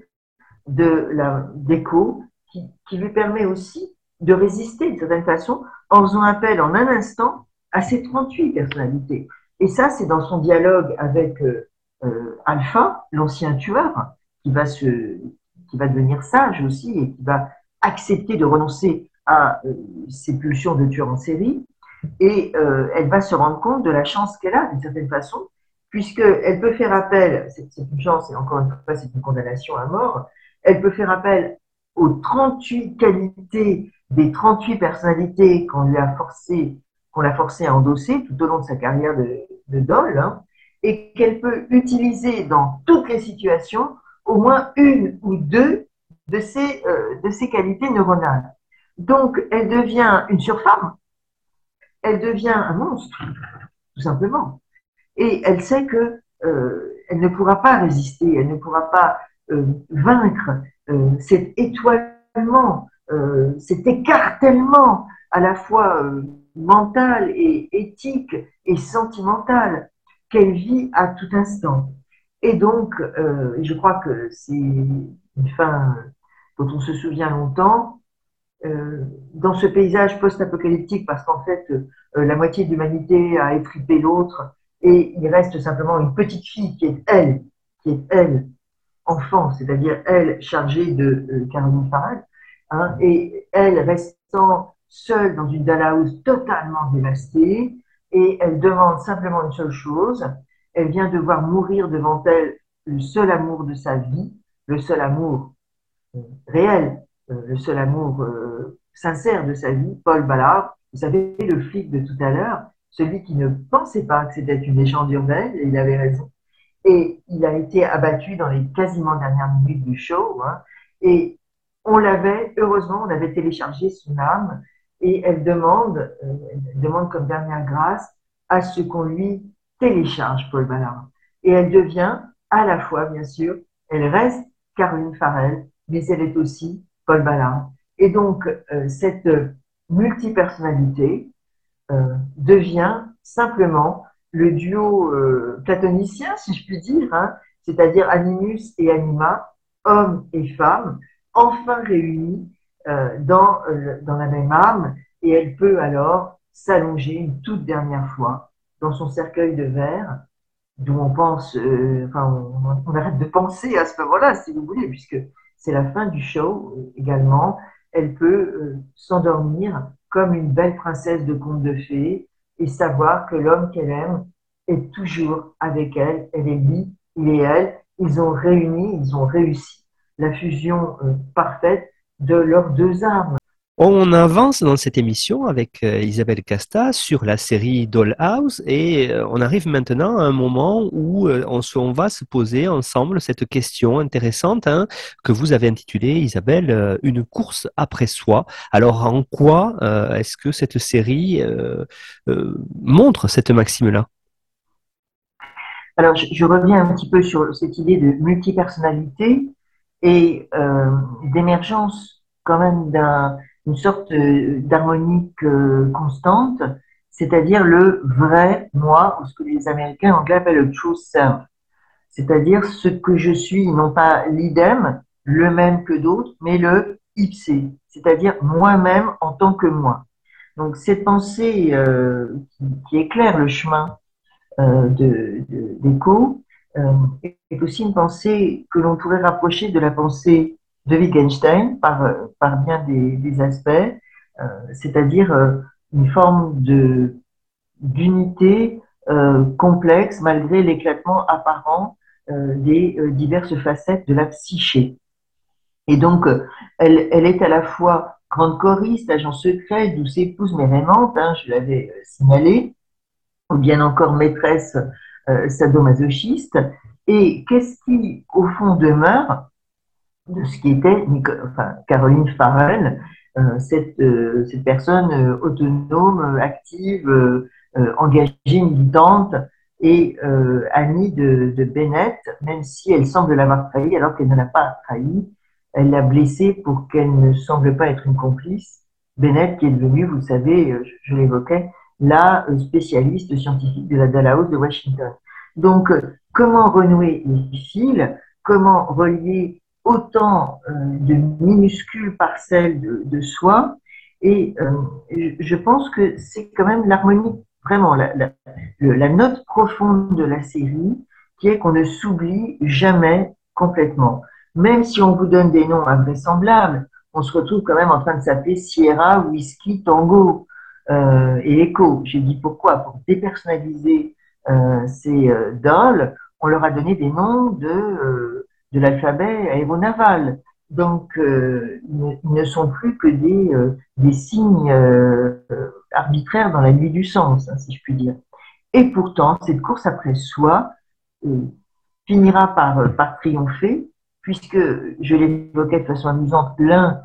de la déco qui, lui permet aussi de résister d'une certaine façon en faisant appel en un instant à ses 38 personnalités. Et ça, c'est dans son dialogue avec euh, euh, Alpha, l'ancien tueur, qui va, se, qui va devenir sage aussi et qui va accepter de renoncer à euh, ses pulsions de tueur en série. Et elle va se rendre compte de la chance qu'elle a d'une certaine façon, puisqu'elle peut faire appel, c'est une chance et encore une fois c'est une condamnation à mort, elle peut faire appel aux 38 qualités des 38 personnalités qu'on lui a forcé, qu'on l'a forcé à endosser tout au long de sa carrière de, de hein, et qu'elle peut utiliser dans toutes les situations au moins une ou deux de ces, euh, de qualités neuronales. Donc, elle devient une surfemme, elle devient un monstre, tout simplement. Et elle sait que euh, elle ne pourra pas résister, elle ne pourra pas euh, vaincre cet étoilement, euh, cet écartèlement à la fois mental et éthique et sentimental qu'elle vit à tout instant. Et donc, je crois que c'est une fin dont on se souvient longtemps, dans ce paysage post-apocalyptique, parce qu'en fait, la moitié de l'humanité a étripé l'autre, et il reste simplement une petite fille qui est elle, qui est elle, c'est-à-dire elle chargée de euh, Caroline hein, et elle restant seule dans une Dallas totalement dévastée, et elle demande simplement une seule chose, elle vient de voir mourir devant elle le seul amour de sa vie, le seul amour euh, réel, euh, le seul amour sincère de sa vie, Paul Ballard, vous savez, le flic de tout à l'heure, celui qui ne pensait pas que c'était une légende urbaine, et il avait raison, et il a été abattu dans les quasiment dernières minutes du show. Hein, et on l'avait, heureusement, on avait téléchargé son âme et elle demande, euh, elle demande comme dernière grâce à ce qu'on lui télécharge Paul Ballard. Et elle devient à la fois, bien sûr, elle reste Caroline Farrell, mais elle est aussi Paul Ballard. Et donc, euh, cette multipersonnalité euh, devient simplement le duo euh, platonicien, si je puis dire, hein, c'est-à-dire animus et anima, homme et femme, enfin réunis euh, dans, euh, dans la même âme, et elle peut alors s'allonger une toute dernière fois dans son cercueil de verre, dont on pense, enfin, on, arrête de penser à ce moment-là, si vous voulez, puisque c'est la fin du show également. Elle peut s'endormir comme une belle princesse de conte de fées et savoir que l'homme qu'elle aime est toujours avec elle. Elle est lui, il est elle. Ils ont réuni, ils ont réussi la fusion parfaite de leurs deux âmes. On avance dans cette émission avec euh, Isabelle Casta sur la série Dollhouse et euh, on arrive maintenant à un moment où euh, on, va se poser ensemble cette question intéressante hein, que vous avez intitulée, Isabelle, Une course après soi. Alors en quoi est-ce que cette série montre cette maxime-là? Alors je, reviens un petit peu sur cette idée de multipersonnalité et d'émergence quand même d'un une sorte euh, d'harmonique euh, constante, c'est-à-dire le vrai moi, ou ce que les Américains anglais appellent le true self, c'est-à-dire ce que je suis, non pas l'idem, le même que d'autres, mais le ipse, c'est-à-dire moi-même en tant que moi. Donc cette pensée euh, qui, éclaire le chemin de, d'écho est aussi une pensée que l'on pourrait rapprocher de la pensée de Wittgenstein par, par bien des, aspects, euh, c'est-à-dire euh, une forme d'unité euh, complexe malgré l'éclatement apparent des diverses facettes de la psyché. Et donc, elle, elle, est à la fois grande choriste, agent secret, douce épouse mais aimante, hein, je l'avais signalé, ou bien encore maîtresse sadomasochiste. Et qu'est-ce qui, au fond, demeure de ce qui était enfin, Caroline Farrell, euh, cette, euh, cette personne euh, autonome, active, engagée, militante et amie de, de, Bennett, même si elle semble l'avoir trahi alors qu'elle ne l'a pas trahi, elle l'a blessée pour qu'elle ne semble pas être une complice. Bennett qui est devenue, vous savez, je, je l'évoquais, la spécialiste scientifique de la Dallas de Washington. Donc, comment renouer les fils? Comment relier autant euh, de minuscules parcelles de, soi. Et euh, je pense que c'est quand même l'harmonie, vraiment la, note profonde de la série, qui est qu'on ne s'oublie jamais complètement. Même si on vous donne des noms invraisemblables, on se retrouve quand même en train de s'appeler Sierra, Whisky, Tango euh, et Echo. J'ai dit pourquoi? Pour dépersonnaliser ces dolls, on leur a donné des noms de de l'alphabet aéronaval. Donc, euh, ils ne sont plus que des, euh, des signes euh, arbitraires dans la nuit du sens, hein, si je puis dire. Et pourtant, cette course après soi finira par, par triompher, puisque, je l'évoquais de façon amusante, l'un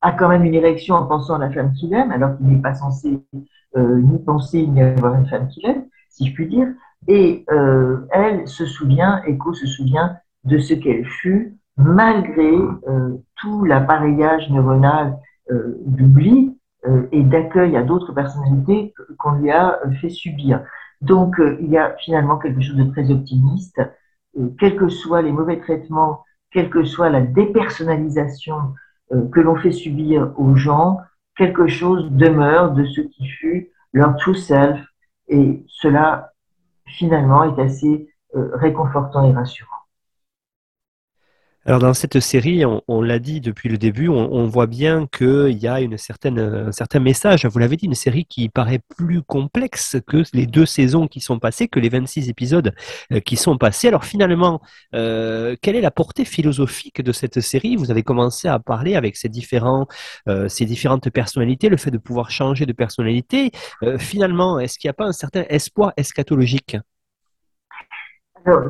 a quand même une érection en pensant à la femme qu'il aime, alors qu'il n'est pas censé ni penser ni avoir une femme qu'il aime, si je puis dire. Et elle se souvient, Echo se souvient de ce qu'elle fut, malgré euh, tout l'appareillage neuronal euh, d'oubli euh, et d'accueil à d'autres personnalités qu'on lui a fait subir. Donc, il y a finalement quelque chose de très optimiste. quels que soient les mauvais traitements, quelle que soit la dépersonnalisation que l'on fait subir aux gens, quelque chose demeure de ce qui fut leur true self. Et cela, finalement, est assez réconfortant et rassurant. Alors dans cette série, on, l'a dit depuis le début, on, voit bien qu'il y a une certaine, un certain message. Vous l'avez dit, une série qui paraît plus complexe que les deux saisons qui sont passées, que les 26 épisodes euh, qui sont passés. Alors finalement, euh, quelle est la portée philosophique de cette série? Vous avez commencé à parler avec ces, différents, euh, ces différentes personnalités, le fait de pouvoir changer de personnalité. finalement, est-ce qu'il n'y a pas un certain espoir eschatologique?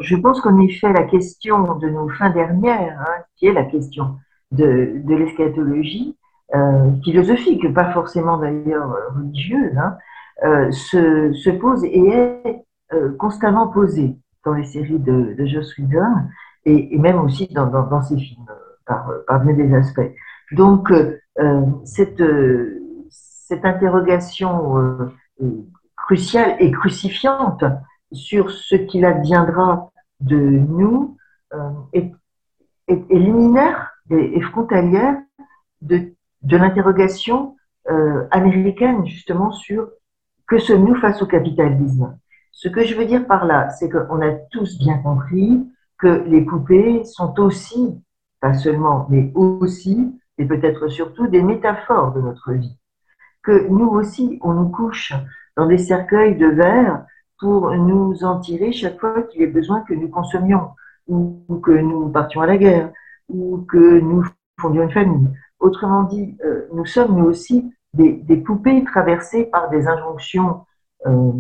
Je pense qu'en effet, la question de nos fins dernières, hein, qui est la question de, de l'eschatologie, euh, philosophique, pas forcément d'ailleurs religieuse, hein, euh, se, se, pose et est euh, constamment posée dans les séries de, de Joss Whedon et, même aussi dans, ses films, par, des aspects. Donc, cette interrogation cruciale et crucifiante sur ce qu'il adviendra de nous euh, est, est, liminaire et, frontalière de, de l'interrogation euh, américaine justement sur que sommes-nous face au capitalisme Ce que je veux dire par là, c'est qu'on a tous bien compris que les poupées sont aussi, pas seulement, mais aussi, et peut-être surtout, des métaphores de notre vie. Que nous aussi, on nous couche dans des cercueils de verre pour nous en tirer chaque fois qu'il est besoin que nous consommions, ou que nous partions à la guerre, ou que nous fondions une famille. Autrement dit, euh, nous sommes nous aussi des, poupées traversées par des injonctions euh,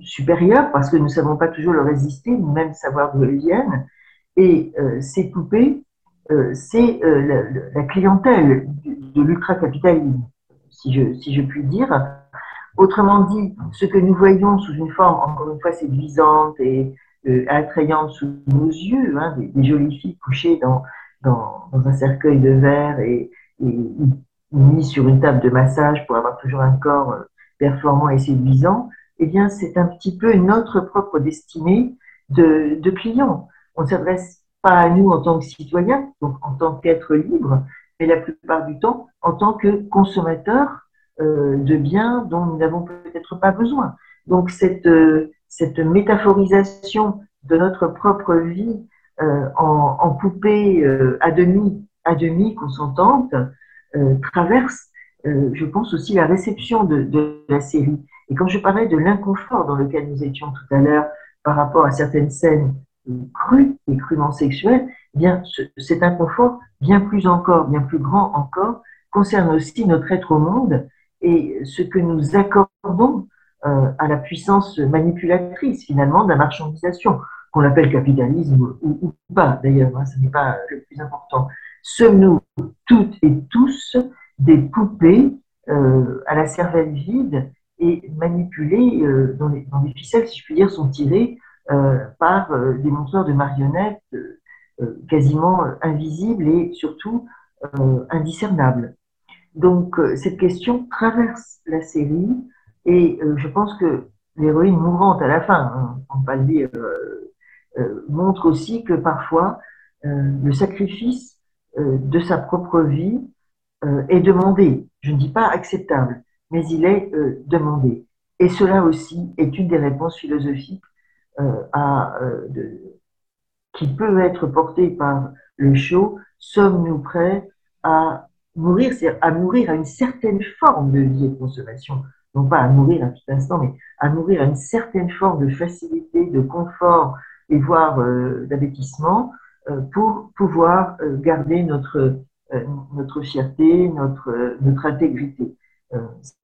supérieures, parce que nous ne savons pas toujours leur résister, ni même savoir d'où elles viennent. Et euh, ces poupées, c'est la, clientèle de, l'ultra-capitalisme, si je puis dire. Autrement dit, ce que nous voyons sous une forme, encore une fois, séduisante et euh, attrayante sous nos yeux, hein, des, jolies filles couchées dans, dans, dans, un cercueil de verre et, et mises sur une table de massage pour avoir toujours un corps euh, performant et séduisant, eh bien, c'est un petit peu notre propre destinée de, de clients. On ne s'adresse pas à nous en tant que citoyens, donc en tant qu'être libre, mais la plupart du temps en tant que consommateurs de biens dont nous n'avons peut-être pas besoin. Donc cette, euh, cette métaphorisation de notre propre vie euh, en, poupée euh, à demi, à demi consentante euh, traverse, euh, je pense aussi la réception de, la série. Et quand je parlais de l'inconfort dans lequel nous étions tout à l'heure par rapport à certaines scènes crues et crûment sexuelles, eh bien ce, cet inconfort, bien plus encore, bien plus grand encore, concerne aussi notre être au monde et ce que nous accordons euh, à la puissance manipulatrice finalement de la marchandisation, qu'on appelle capitalisme ou, pas d'ailleurs, hein, ce n'est pas le plus important. Sommes-nous toutes et tous des poupées euh, à la cervelle vide et manipulées euh, les, ficelles, si je puis dire, sont tirées euh, par des monteurs de marionnettes quasiment invisibles et surtout indiscernables. Donc cette question traverse la série et je pense que l'héroïne mourante à la fin, hein, on va le dire, montre aussi que parfois le sacrifice de sa propre vie est demandé. Je ne dis pas acceptable, mais il est demandé. Et cela aussi est une des réponses philosophiques euh, euh, qui peut être portée par le show, sommes-nous prêts à mourir, c'est-à-dire à mourir à une certaine forme de vie et de consommation, non pas à mourir à tout instant, mais à mourir à une certaine forme de facilité, de confort et voire euh, euh, pour pouvoir euh, garder notre, euh, notre fierté, notre, notre intégrité.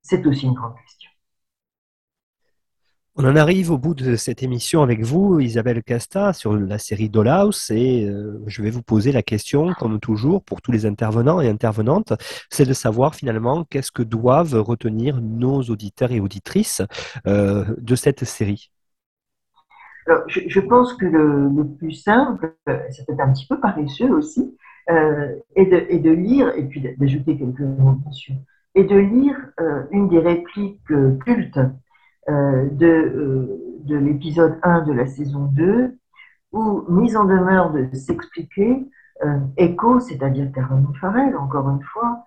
C'est aussi une grande question. On en arrive au bout de cette émission avec vous, Isabelle Casta, sur la série Dollhouse, et euh, je vais vous poser la question, comme toujours, pour tous les intervenants et intervenantes, c'est de savoir finalement qu'est-ce que doivent retenir nos auditeurs et auditrices euh, de cette série? Alors, je, pense que le, plus simple, c'est peut-être un petit peu paresseux aussi, euh, est, de, est, de, lire, et puis d'ajouter quelques mots, sûr, et de lire euh, une des répliques cultes de, euh, de l'épisode 1 de la saison 2, où mise en demeure de s'expliquer, euh, Echo, c'est-à-dire Caroline Farrell, encore une fois,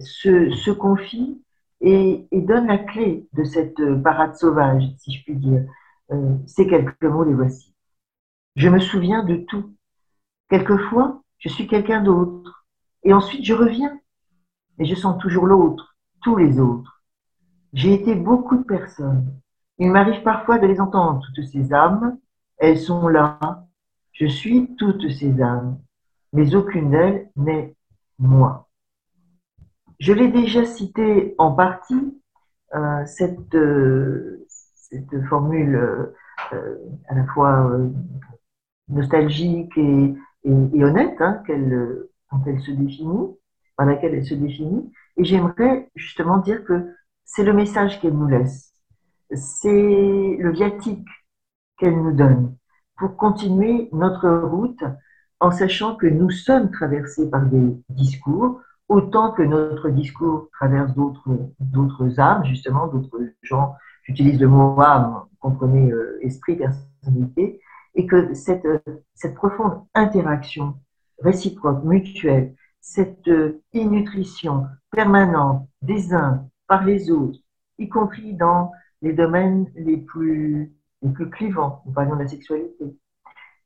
se, se, confie et, et, donne la clé de cette parade sauvage, si je puis dire. Ces quelques mots, les voici. Je me souviens de tout. Quelquefois, je suis quelqu'un d'autre. Et ensuite, je reviens. Et je sens toujours l'autre, tous les autres. J'ai été beaucoup de personnes. Il m'arrive parfois de les entendre, toutes ces âmes. Elles sont là. Je suis toutes ces âmes. Mais aucune d'elles n'est moi. Je l'ai déjà cité en partie, euh, cette, euh, cette formule euh, à la fois nostalgique et, et, honnête hein, quand elle se définit, par laquelle elle se définit. Et j'aimerais justement dire que c'est le message qu'elle nous laisse. C'est le viatique qu'elle nous donne pour continuer notre route en sachant que nous sommes traversés par des discours, autant que notre discours traverse d'autres, âmes, justement, d'autres gens. J'utilise le mot âme, comprenez euh, esprit, personnalité, et que cette, cette profonde interaction réciproque, mutuelle, cette euh, nutrition permanente des uns par les autres, y compris dans les domaines les plus, les plus clivants, nous parlions de la sexualité,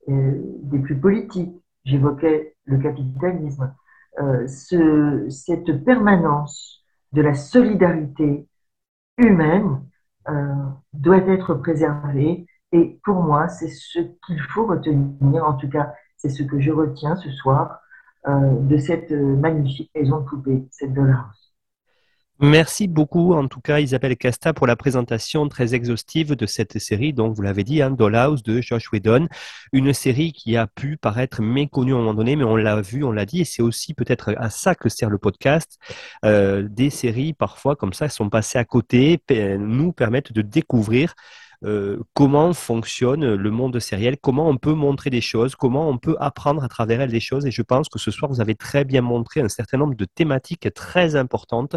euh, des plus politiques, j'évoquais le capitalisme, euh, ce, cette permanence de la solidarité humaine euh, doit être préservée. Et pour moi, c'est ce qu'il faut retenir, en tout cas, c'est ce que je retiens ce soir de cette magnifique maison de poupée, cette Dollhouse. Merci beaucoup, en tout cas, Isabelle Casta, pour la présentation très exhaustive de cette série. Donc, vous l'avez dit, hein, Dollhouse de Josh Whedon, une série qui a pu paraître méconnue à un moment donné, mais on l'a vu, on l'a dit, et c'est aussi peut-être à ça que sert le podcast. Euh, des séries, parfois, comme ça, sont passées à côté, nous permettent de découvrir euh, comment fonctionne le monde sériel, comment on peut montrer des choses, comment on peut apprendre à travers elles des choses? Et je pense que ce soir, vous avez très bien montré un certain nombre de thématiques très importantes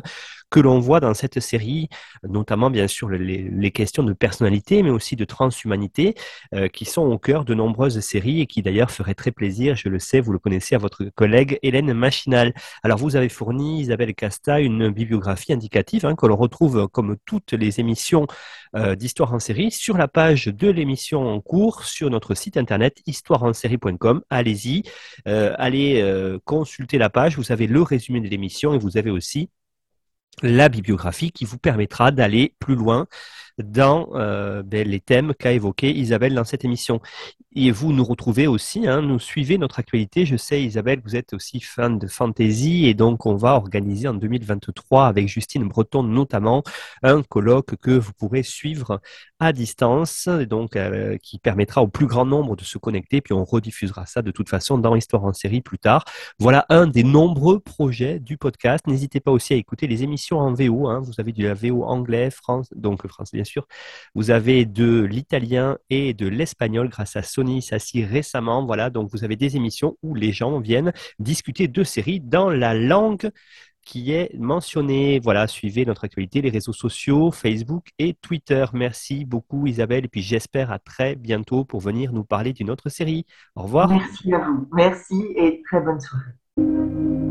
que l'on voit dans cette série, notamment bien sûr les, questions de personnalité, mais aussi de transhumanité, euh, qui sont au cœur de nombreuses séries et qui d'ailleurs feraient très plaisir, je le sais, vous le connaissez, à votre collègue Hélène Machinal. Alors vous avez fourni, Isabelle Casta, une bibliographie indicative hein, que l'on retrouve comme toutes les émissions euh, d'histoire en série sur la page de l'émission en cours sur notre site internet histoireensérie.com. Allez-y, euh, allez euh, consulter la page, vous avez le résumé de l'émission et vous avez aussi la bibliographie qui vous permettra d'aller plus loin dans euh, ben, les thèmes qu'a évoqué Isabelle dans cette émission. Et vous nous retrouvez aussi, hein, nous suivez notre actualité. Je sais, Isabelle, vous êtes aussi fan de fantasy et donc on va organiser en 2023 avec Justine Breton notamment un colloque que vous pourrez suivre à distance, donc euh, qui permettra au plus grand nombre de se connecter. Puis on rediffusera ça de toute façon dans Histoire en série plus tard. Voilà un des nombreux projets du podcast. N'hésitez pas aussi à écouter les émissions en VO. Hein. Vous avez du la VO anglais, France, donc français bien sûr. Vous avez de l'italien et de l'espagnol grâce à Sony Sassi récemment. Voilà, donc vous avez des émissions où les gens viennent discuter de séries dans la langue qui est mentionnée. Voilà, suivez notre actualité, les réseaux sociaux, Facebook et Twitter. Merci beaucoup Isabelle et puis j'espère à très bientôt pour venir nous parler d'une autre série. Au revoir. Merci à vous. Merci et très bonne soirée.